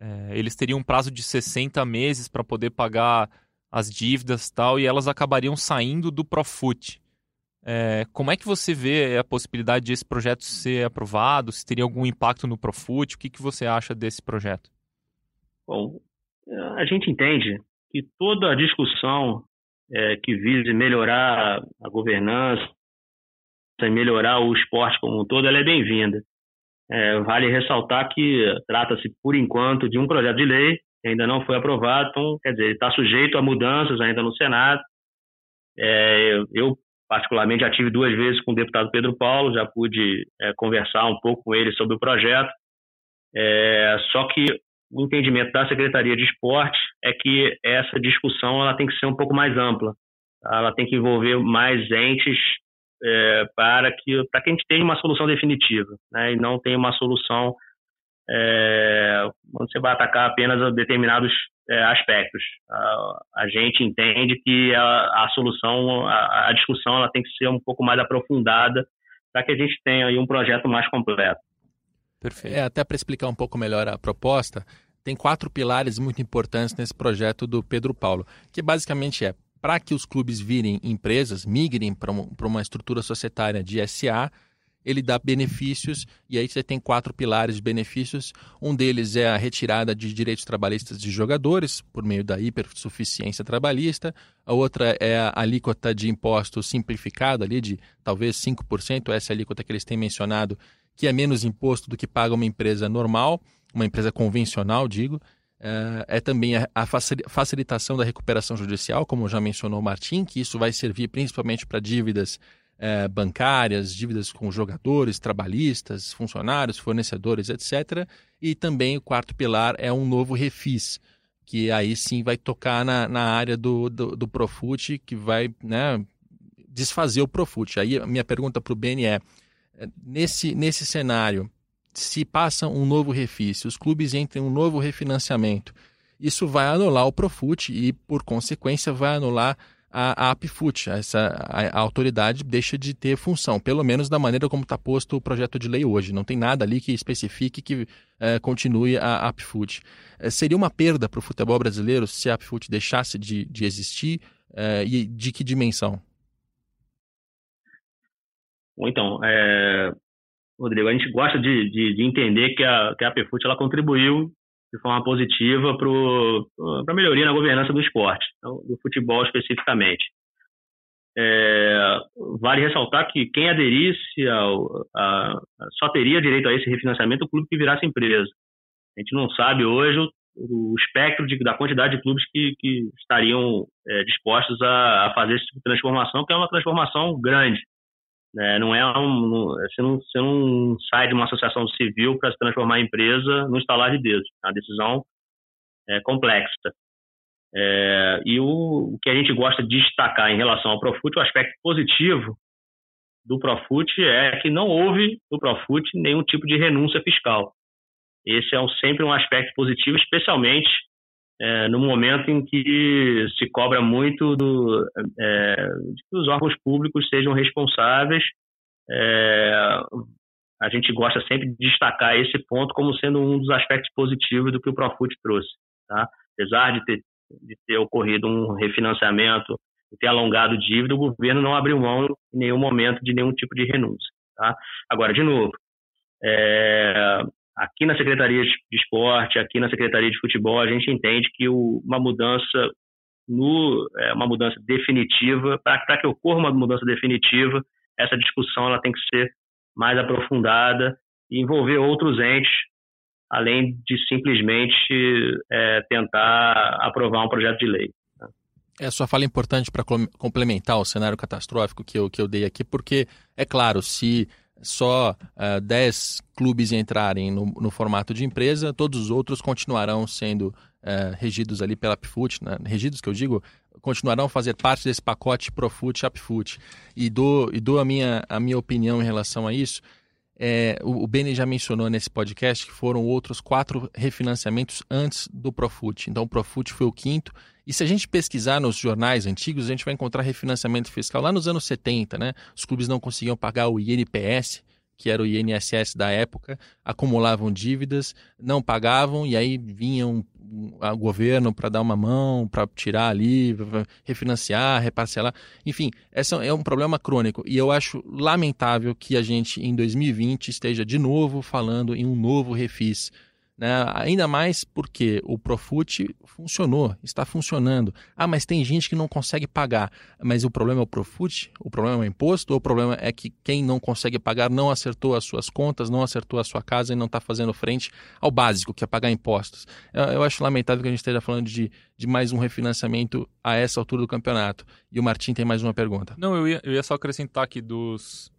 é, eles teriam um prazo de 60 meses para poder pagar as dívidas tal, e elas acabariam saindo do Profut. É, como é que você vê a possibilidade de esse projeto ser aprovado? Se teria algum impacto no Profut? O que, que você acha desse projeto? Bom, a gente entende que toda a discussão é, que vise melhorar a governança melhorar o esporte como um todo, ela é bem-vinda. É, vale ressaltar que trata-se, por enquanto, de um projeto de lei ainda não foi aprovado, então, quer dizer, está sujeito a mudanças ainda no Senado. É, eu, particularmente já tive duas vezes com o deputado Pedro Paulo, já pude é, conversar um pouco com ele sobre o projeto. É, só que o entendimento da Secretaria de Esporte é que essa discussão ela tem que ser um pouco mais ampla. Ela tem que envolver mais entes é, para que para que a gente tenha uma solução definitiva, né, e não tenha uma solução é, você vai atacar apenas determinados é, aspectos. A, a, gente entende que a, a solução, a, a, discussão, ela tem que ser um pouco mais aprofundada para que a gente tenha aí um projeto mais completo. Perfeito. É, até para explicar um pouco melhor a proposta, tem quatro pilares muito importantes nesse projeto do Pedro Paulo, que basicamente é para que os clubes virem empresas, migrem para uma estrutura societária de SA, ele dá benefícios, e aí você tem quatro pilares de benefícios. Um deles é a retirada de direitos trabalhistas de jogadores, por meio da hipersuficiência trabalhista. A outra é a alíquota de imposto simplificado, ali de talvez 5%, essa é alíquota que eles têm mencionado, que é menos imposto do que paga uma empresa normal, uma empresa convencional, digo. É, é também a facilitação da recuperação judicial, como já mencionou o Martim, que isso vai servir principalmente para dívidas é, bancárias, dívidas com jogadores, trabalhistas, funcionários, fornecedores, etc. E também o quarto pilar é um novo refis, que aí sim vai tocar na, na área do, do, do Profut, que vai né, desfazer o Profut. Aí a minha pergunta para o Beni é, é, nesse, nesse cenário, se passa um novo refis, se os clubes entram em um novo refinanciamento, isso vai anular o Profut e, por consequência, vai anular a, a APFUT, essa, a, a, autoridade deixa de ter função, pelo menos da maneira como está posto o projeto de lei hoje. Não tem nada ali que especifique que é, continue a APFUT. É, seria uma perda para o futebol brasileiro se a APFUT deixasse de, de existir é, e de que dimensão? Então, Rodrigo, a gente gosta de, de, de, entender que a, que a APFUT ela contribuiu de forma positiva para a melhoria na governança do esporte, então, do futebol especificamente. É, vale ressaltar que quem aderisse ao, a, só teria direito a esse refinanciamento o clube que virasse empresa. A gente não sabe hoje o, o espectro de, da quantidade de clubes que, que estariam é, dispostos a, a, fazer essa tipo transformação, que é uma transformação grande. Né? Não é um, você, não, você não sai de uma associação civil para se transformar em empresa no instalar de dedos. É uma decisão é, complexa. É, e o, o, que a gente gosta de destacar em relação ao Profut, o aspecto positivo do Profut é que não houve no Profut nenhum tipo de renúncia fiscal. Esse é um, sempre um aspecto positivo, especialmente é, no momento em que se cobra muito do, é, que os órgãos públicos sejam responsáveis. É, a gente gosta sempre de destacar esse ponto como sendo um dos aspectos positivos do que o Profut trouxe. Tá? Apesar de ter, de ter ocorrido um refinanciamento, de ter alongado dívida, o governo não abriu mão em nenhum momento de nenhum tipo de renúncia. Tá? Agora, de novo, é, Aqui na Secretaria de Esporte, aqui na Secretaria de Futebol, a gente entende que o, uma mudança no, é, uma mudança definitiva, para que ocorra uma mudança definitiva, essa discussão ela tem que ser mais aprofundada e envolver outros entes, além de simplesmente é, tentar aprovar um projeto de lei. É, sua fala é importante para complementar o cenário catastrófico que eu, que eu dei aqui, porque, é claro, se só uh, eh, 10 clubes entrarem no, no, formato de empresa, todos os outros continuarão sendo uh, regidos ali pela Apfoot, né? regidos que eu digo, continuarão a fazer parte desse pacote Profut Apfoot. E dou, e dou a, minha, a minha opinião em relação a isso. É, o, o Beni já mencionou nesse podcast que foram outros quatro refinanciamentos antes do Profut. Então o Profut foi o quinto e se a gente pesquisar nos jornais antigos, a gente vai encontrar refinanciamento fiscal lá nos anos 70, né? Os clubes não conseguiam pagar o INPS, que era o INSS da época, acumulavam dívidas, não pagavam e aí vinham o governo para dar uma mão, para tirar ali, refinanciar, reparcelar. Enfim, esse é um problema crônico e eu acho lamentável que a gente em 2020 esteja de novo falando em um novo refis né? Ainda mais porque o Profut funcionou, está funcionando. Ah, mas tem gente que não consegue pagar. Mas o problema é o Profut? O problema é o imposto? Ou o problema é que quem não consegue pagar não acertou as suas contas, não acertou a sua casa e não está fazendo frente ao básico, que é pagar impostos? Eu, eu, acho lamentável que a gente esteja falando de, de mais um refinanciamento a essa altura do campeonato. E o Martim tem mais uma pergunta. Não, eu ia, eu ia só acrescentar aqui dos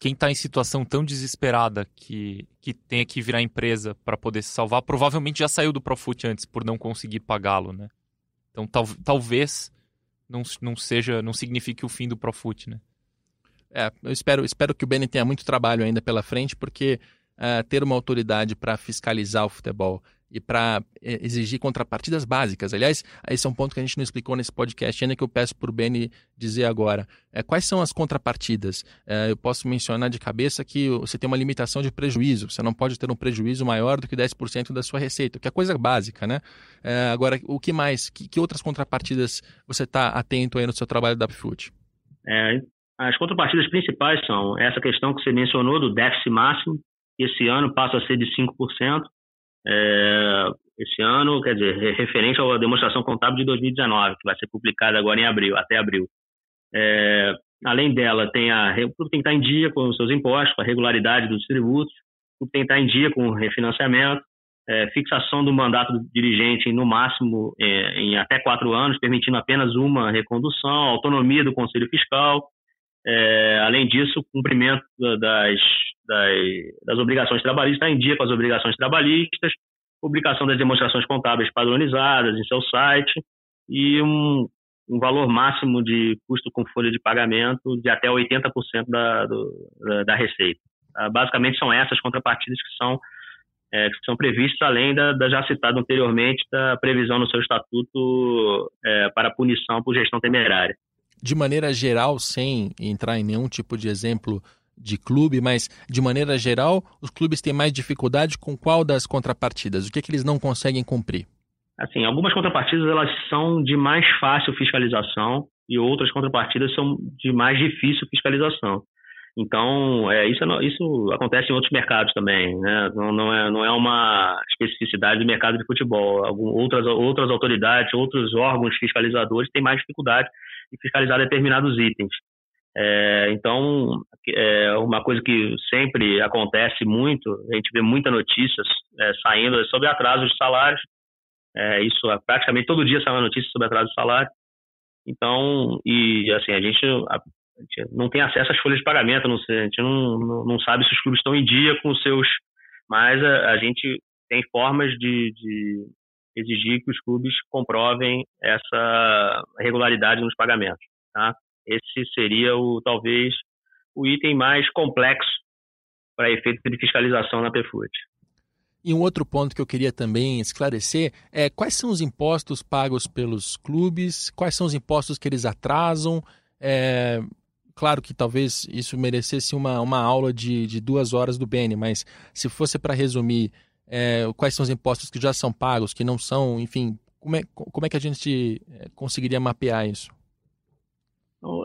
quem está em situação tão desesperada que, que tenha que virar empresa para poder se salvar, provavelmente já saiu do Profut antes por não conseguir pagá-lo, né? Então tal, talvez não, não seja, não signifique o fim do Profut, né? É, eu espero, espero que o Beni tenha muito trabalho ainda pela frente, porque uh, ter uma autoridade para fiscalizar o futebol e para eh, exigir contrapartidas básicas. Aliás, esse é um ponto que a gente não explicou nesse podcast, ainda que eu peço para o Beni dizer agora. É, quais são as contrapartidas? É, eu posso mencionar de cabeça que você tem uma limitação de prejuízo, você não pode ter um prejuízo maior do que 10% da sua receita, que é coisa básica, né? É, agora, o que mais? Que, que outras contrapartidas você está atento aí no seu trabalho da Upfood? É, as contrapartidas principais são essa questão que você mencionou do déficit máximo, que esse ano passa a ser de 5%, é, esse ano, quer dizer, referente à demonstração contábil de 2019, que vai ser publicada agora em abril, até abril. É, além dela, tem a, tudo tem que estar em dia com os seus impostos, com a regularidade dos tributos, tudo tem que estar em dia com o refinanciamento, é, fixação do mandato do dirigente no máximo é, em até quatro anos, permitindo apenas uma recondução, autonomia do Conselho Fiscal, é, além disso, o cumprimento das, das, das obrigações trabalhistas está em dia com as obrigações trabalhistas, publicação das demonstrações contábeis padronizadas em seu site e um, um valor máximo de custo com folha de pagamento de até 80% da, do, da, da receita. Ah, basicamente são essas contrapartidas que são é, que são previstos além da, da, já citada anteriormente da previsão no seu estatuto é, para punição por gestão temerária. De maneira geral, sem entrar em nenhum tipo de exemplo de clube, mas de maneira geral, os clubes têm mais dificuldade com qual das contrapartidas? O que, é que eles não conseguem cumprir? Assim, algumas contrapartidas elas são de mais fácil fiscalização e outras contrapartidas são de mais difícil fiscalização. Então, é, isso, é isso acontece em outros mercados também, né? Não, não, é, não é uma especificidade do mercado de futebol. Algum, outras, outras autoridades, outros órgãos fiscalizadores têm mais dificuldade em fiscalizar determinados itens. É, então, é uma coisa que sempre acontece muito, a gente vê muitas notícias é, saindo sobre atraso de salários. É, isso praticamente todo dia sai uma notícia sobre atraso de salário. Então, e assim, a gente, a, a gente não tem acesso às folhas de pagamento, não sei, a gente não, não, não, sabe se os clubes estão em dia com os seus. Mas a, a gente tem formas de, de exigir que os clubes comprovem essa regularidade nos pagamentos. Tá? Esse seria o talvez o item mais complexo para efeito de fiscalização na PFUT. E um outro ponto que eu queria também esclarecer é quais são os impostos pagos pelos clubes, quais são os impostos que eles atrasam. É, claro que talvez isso merecesse uma, uma aula de, de duas horas do Bene, mas se fosse para resumir é, quais são os impostos que já são pagos, que não são, enfim, como é, como é que a gente é, conseguiria mapear isso?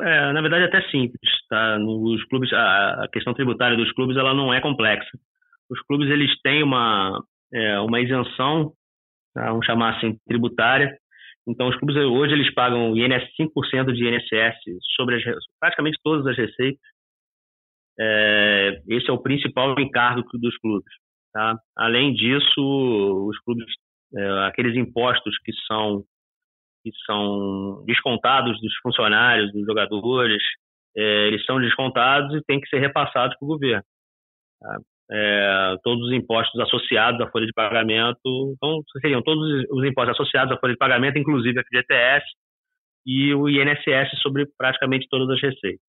É, na verdade, é até simples. Tá? Nos clubes, a, questão tributária dos clubes ela não é complexa. Os clubes eles têm uma, é, uma isenção, tá? vamos chamar assim, tributária. Então, os clubes hoje eles pagam INS, 5% de INSS sobre as, praticamente todas as receitas. É, esse é o principal encargo dos clubes. Tá? Além disso, os clubes, é, aqueles impostos que são que são descontados dos funcionários, dos jogadores, é, eles são descontados e têm que ser repassados para o governo. Tá? É, todos os impostos associados à folha de pagamento, então seriam todos os impostos associados à folha de pagamento, inclusive a FGTS e o INSS sobre praticamente todas as receitas.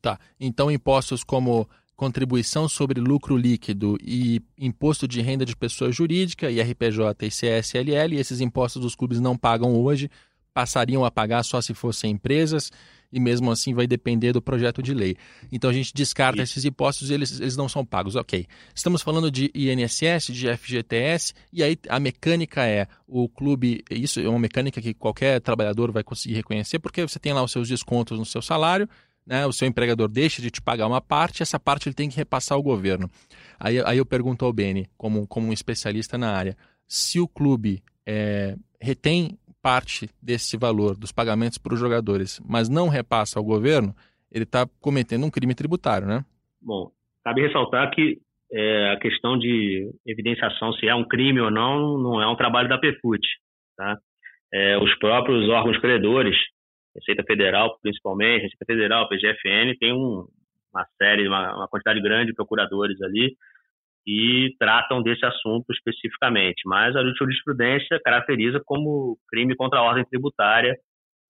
Tá. Então impostos como contribuição sobre lucro líquido e imposto de renda de pessoa jurídica, IRPJ e CSLL, e esses impostos os clubes não pagam hoje, passariam a pagar só se fossem empresas, e mesmo assim vai depender do projeto de lei. Então a gente descarta Isso. esses impostos e eles, eles não são pagos. Ok. Estamos falando de INSS, de FGTS, e aí a mecânica é o clube. Isso é uma mecânica que qualquer trabalhador vai conseguir reconhecer, porque você tem lá os seus descontos no seu salário, né, o seu empregador deixa de te pagar uma parte, essa parte ele tem que repassar ao governo. Aí, aí eu pergunto ao Beni, como, como um especialista na área, se o clube é, retém parte desse valor dos pagamentos para os jogadores, mas não repassa ao governo, ele está cometendo um crime tributário, né? Bom, cabe ressaltar que é, a questão de evidenciação se é um crime ou não, não é um trabalho da PFUT. Tá? É, os próprios órgãos credores Receita Federal, principalmente, Receita Federal, PGFN, tem um, uma série, uma, uma, quantidade grande de procuradores ali que tratam desse assunto especificamente. Mas a jurisprudência caracteriza como crime contra a ordem tributária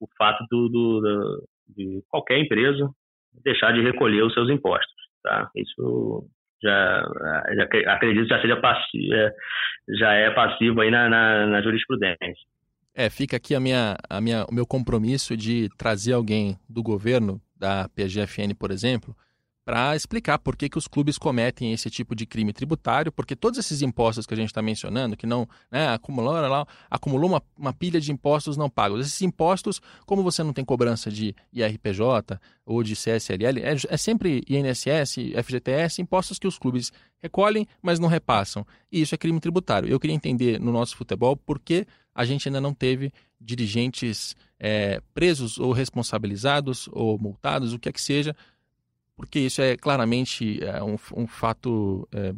o fato do, do, do, de qualquer empresa deixar de recolher os seus impostos. Tá? Isso já, já acredito já seja passivo, é, já é passivo aí na, na, na jurisprudência. É, fica aqui a minha, a minha, o meu compromisso de trazer alguém do governo, da PGFN, por exemplo, para explicar por que, que os clubes cometem esse tipo de crime tributário, porque todos esses impostos que a gente está mencionando, que não né, acumulou, lá, acumulou uma, uma, pilha de impostos não pagos. Esses impostos, como você não tem cobrança de IRPJ ou de CSLL, é, é sempre INSS, FGTS, impostos que os clubes recolhem, mas não repassam. E isso é crime tributário. Eu queria entender no nosso futebol por que a gente ainda não teve dirigentes é, presos ou responsabilizados ou multados, o que é que seja, porque isso é claramente é, um, um, fato é,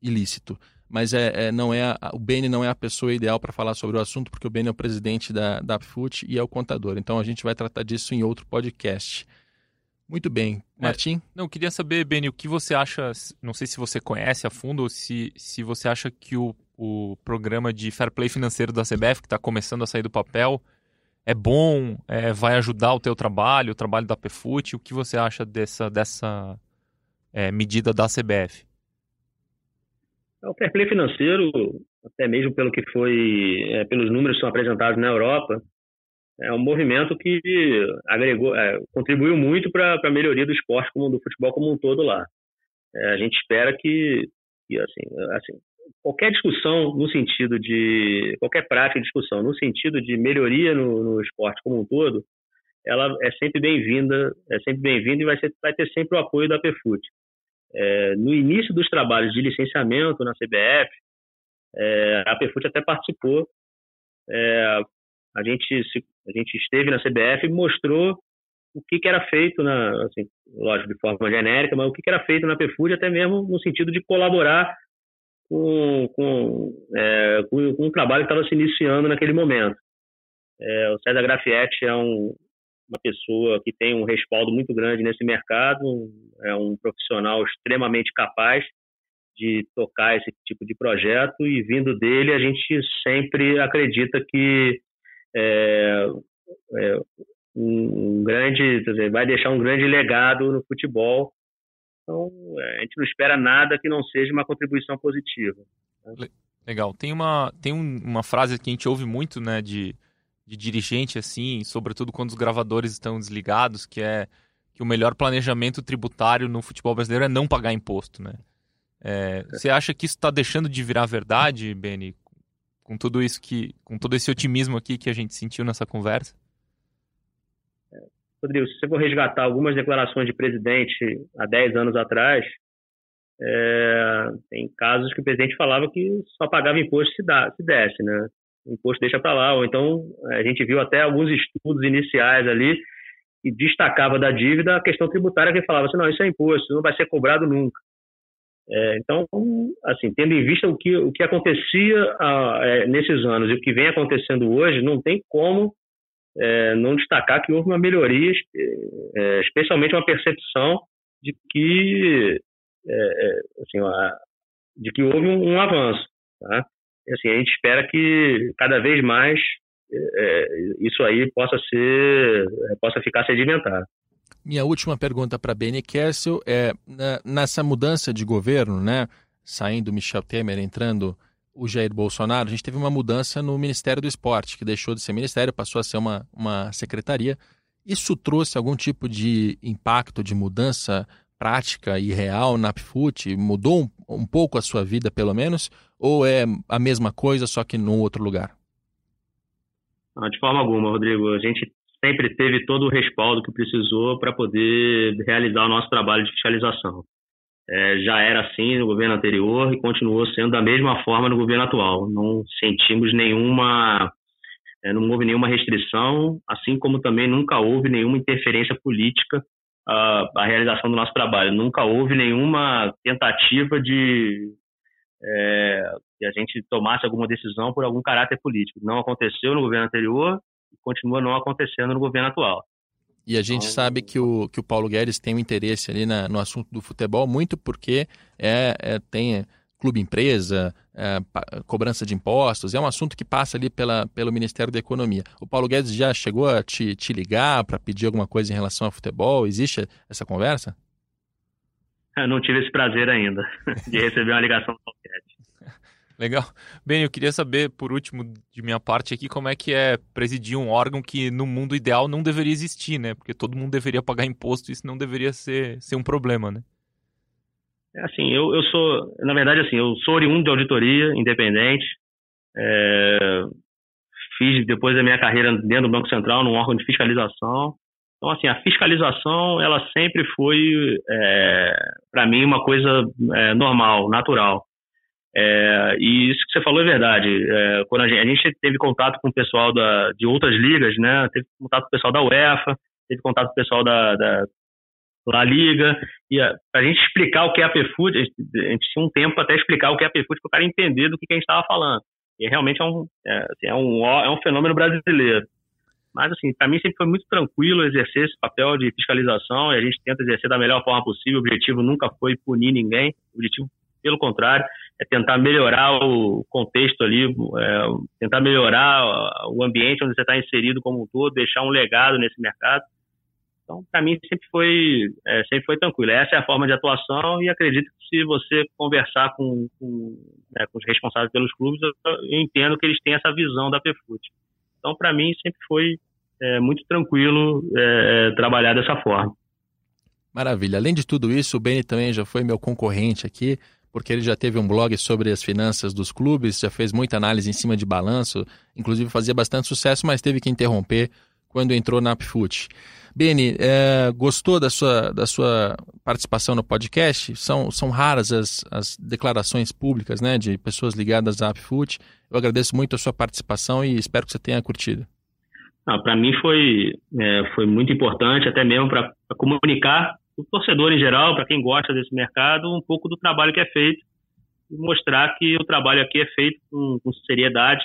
ilícito. Mas é, é, não é a, o Beni não é a pessoa ideal para falar sobre o assunto, porque o Beni é o presidente da, da FUT e é o contador. Então a gente vai tratar disso em outro podcast. Muito bem. É, Martim? Não, queria saber, Beni, o que você acha, não sei se você conhece a fundo ou se, se você acha que o, o programa de fair play financeiro da CBF, que está começando a sair do papel, é bom, é, vai ajudar o teu trabalho, o trabalho da PFUT? O que você acha dessa, dessa é, medida da CBF? É o fair play financeiro, até mesmo pelo que foi, é, pelos números que são apresentados na Europa, é um movimento que agregou, é, contribuiu muito para a melhoria do esporte como do futebol como um todo lá. É, a gente espera que, que assim, assim, qualquer discussão no sentido de qualquer prática de discussão no sentido de melhoria no, no esporte como um todo, ela é sempre bem-vinda, é sempre bem-vinda e vai, ser, vai ter sempre o apoio da PFUT. É, no início dos trabalhos de licenciamento na CBF, é, a PFUT até participou. É, a, gente se, a gente esteve na CBF e mostrou o que, que era feito, na, assim, lógico, de forma genérica, mas o que, que era feito na PFUT, até mesmo no sentido de colaborar com, com, é, com, com um trabalho que estava se iniciando naquele momento. É, o César Grafietti é um, uma pessoa que tem um respaldo muito grande nesse mercado, é um profissional extremamente capaz de tocar esse tipo de projeto e vindo dele a gente sempre acredita que é, é, um grande, dizer, vai deixar um grande legado no futebol. Então é, a gente não espera nada que não seja uma contribuição positiva. Né? Legal. Tem uma tem uma frase que a gente ouve muito, né, de de dirigente, assim, sobretudo quando os gravadores estão desligados, que é que o melhor planejamento tributário no futebol brasileiro é não pagar imposto, né? É, você acha que isso está deixando de virar verdade, Beni, com tudo isso que, com todo esse otimismo aqui que a gente sentiu nessa conversa? Rodrigo, se você for resgatar algumas declarações de presidente há 10 anos atrás, é, tem casos que o presidente falava que só pagava imposto se, dá, se desse, né? o imposto deixa para lá. Ou então, a gente viu até alguns estudos iniciais ali que destacava da dívida a questão tributária que falava assim, não, isso é imposto, não vai ser cobrado nunca. É, então, assim, tendo em vista o que, o que acontecia ah, é, nesses anos e o que vem acontecendo hoje, não tem como é, não destacar que houve uma melhoria, é, especialmente uma percepção de que, é, é, assim, de que houve um, um avanço. Tá? assim, a gente espera que cada vez mais é, isso aí possa ser, possa ficar sedimentado. Minha última pergunta para Benny Kessel é nessa mudança de governo, né, saindo Michel Temer, entrando o Jair Bolsonaro, a gente teve uma mudança no Ministério do Esporte, que deixou de ser ministério, passou a ser uma, uma secretaria. Isso trouxe algum tipo de impacto, de mudança prática e real na PFUT? Mudou um, um pouco a sua vida, pelo menos? Ou é a mesma coisa, só que num outro lugar? Não, de forma alguma, Rodrigo. A gente sempre teve todo o respaldo que precisou para poder realizar o nosso trabalho de fiscalização. É, já era assim no governo anterior e continuou sendo da mesma forma no governo atual. Não sentimos nenhuma, é, não houve nenhuma restrição, assim como também nunca houve nenhuma interferência política a, a realização do nosso trabalho. Nunca houve nenhuma tentativa de é, que a gente tomasse alguma decisão por algum caráter político. Não aconteceu no governo anterior e continua não acontecendo no governo atual. E a gente sabe que o, que o Paulo Guedes tem um interesse ali na, no assunto do futebol, muito porque é, é tem clube empresa, é, cobrança de impostos, é um assunto que passa ali pela, pelo Ministério da Economia. O Paulo Guedes já chegou a te, te ligar para pedir alguma coisa em relação ao futebol? Existe essa conversa? Eu não tive esse prazer ainda de receber uma ligação do Paulo Guedes. Legal. Bem, eu queria saber, por último, de minha parte aqui, como é que é presidir um órgão que no mundo ideal não deveria existir, né? Porque todo mundo deveria pagar imposto e isso não deveria ser, ser um problema, né? É assim, eu, eu sou, na verdade, assim, eu sou oriundo de auditoria independente. É, fiz depois da minha carreira dentro do Banco Central, num órgão de fiscalização. Então, assim, a fiscalização, ela sempre foi, é, para mim, uma coisa é, normal, natural. É, e isso que você falou é verdade. É, quando a gente, a gente, teve contato com o pessoal da, de outras ligas, né? Teve contato com o pessoal da UEFA, teve contato com o pessoal da, da La Liga, e para a gente explicar o que é a PFUT, a gente tinha um tempo até explicar o que é a PFUT para o cara entender do que, que a gente estava falando. E realmente é um, é, assim, é, um, é um fenômeno brasileiro. Mas, assim, para mim sempre foi muito tranquilo exercer esse papel de fiscalização e a gente tenta exercer da melhor forma possível. O objetivo nunca foi punir ninguém, o objetivo, pelo contrário, é tentar melhorar o contexto ali, é, tentar melhorar o ambiente onde você está inserido como um todo, deixar um legado nesse mercado. Então, para mim, sempre foi, é, sempre foi tranquilo. Essa é a forma de atuação e acredito que se você conversar com, com, né, com os responsáveis pelos clubes, eu, eu, entendo que eles têm essa visão da PFUT. Então, para mim, sempre foi é, muito tranquilo é, trabalhar dessa forma. Maravilha. Além de tudo isso, o Beni também já foi meu concorrente aqui, porque ele já teve um blog sobre as finanças dos clubes, já fez muita análise em cima de balanço, inclusive fazia bastante sucesso, mas teve que interromper quando entrou na Upfoot. Beni, é, gostou da sua, da sua participação no podcast? São, são raras as, as declarações públicas né, de pessoas ligadas à Upfoot. Eu agradeço muito a sua participação e espero que você tenha curtido. Para mim foi, é, foi muito importante, até mesmo para comunicar o torcedor em geral, para quem gosta desse mercado, um pouco do trabalho que é feito e mostrar que o trabalho aqui é feito com, com seriedade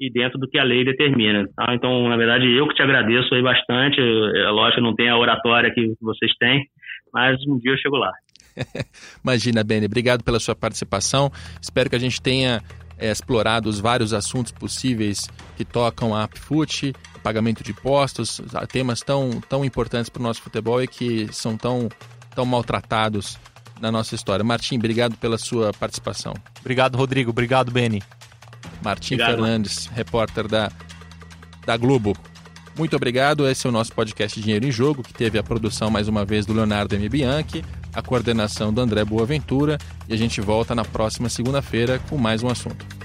e dentro do que a lei determina. Tá? Então, na verdade, eu que te agradeço aí bastante. É lógico, não tem a oratória que vocês têm, mas um dia eu chego lá. Imagina, Beni, obrigado pela sua participação. Espero que a gente tenha é, explorado os vários assuntos possíveis que tocam a Apfoot, pagamento de impostos, temas tão, tão importantes para o nosso futebol e que são tão, tão maltratados na nossa história. Martim, obrigado pela sua participação. Obrigado, Rodrigo. Obrigado, Beni. Martim obrigado, Fernandes, mano. repórter da, da Globo. Muito obrigado. Esse é o nosso podcast Dinheiro em Jogo, que teve a produção mais uma vez do Leonardo M. Bianchi, a coordenação do André Boaventura, e a gente volta na próxima segunda-feira com mais um assunto.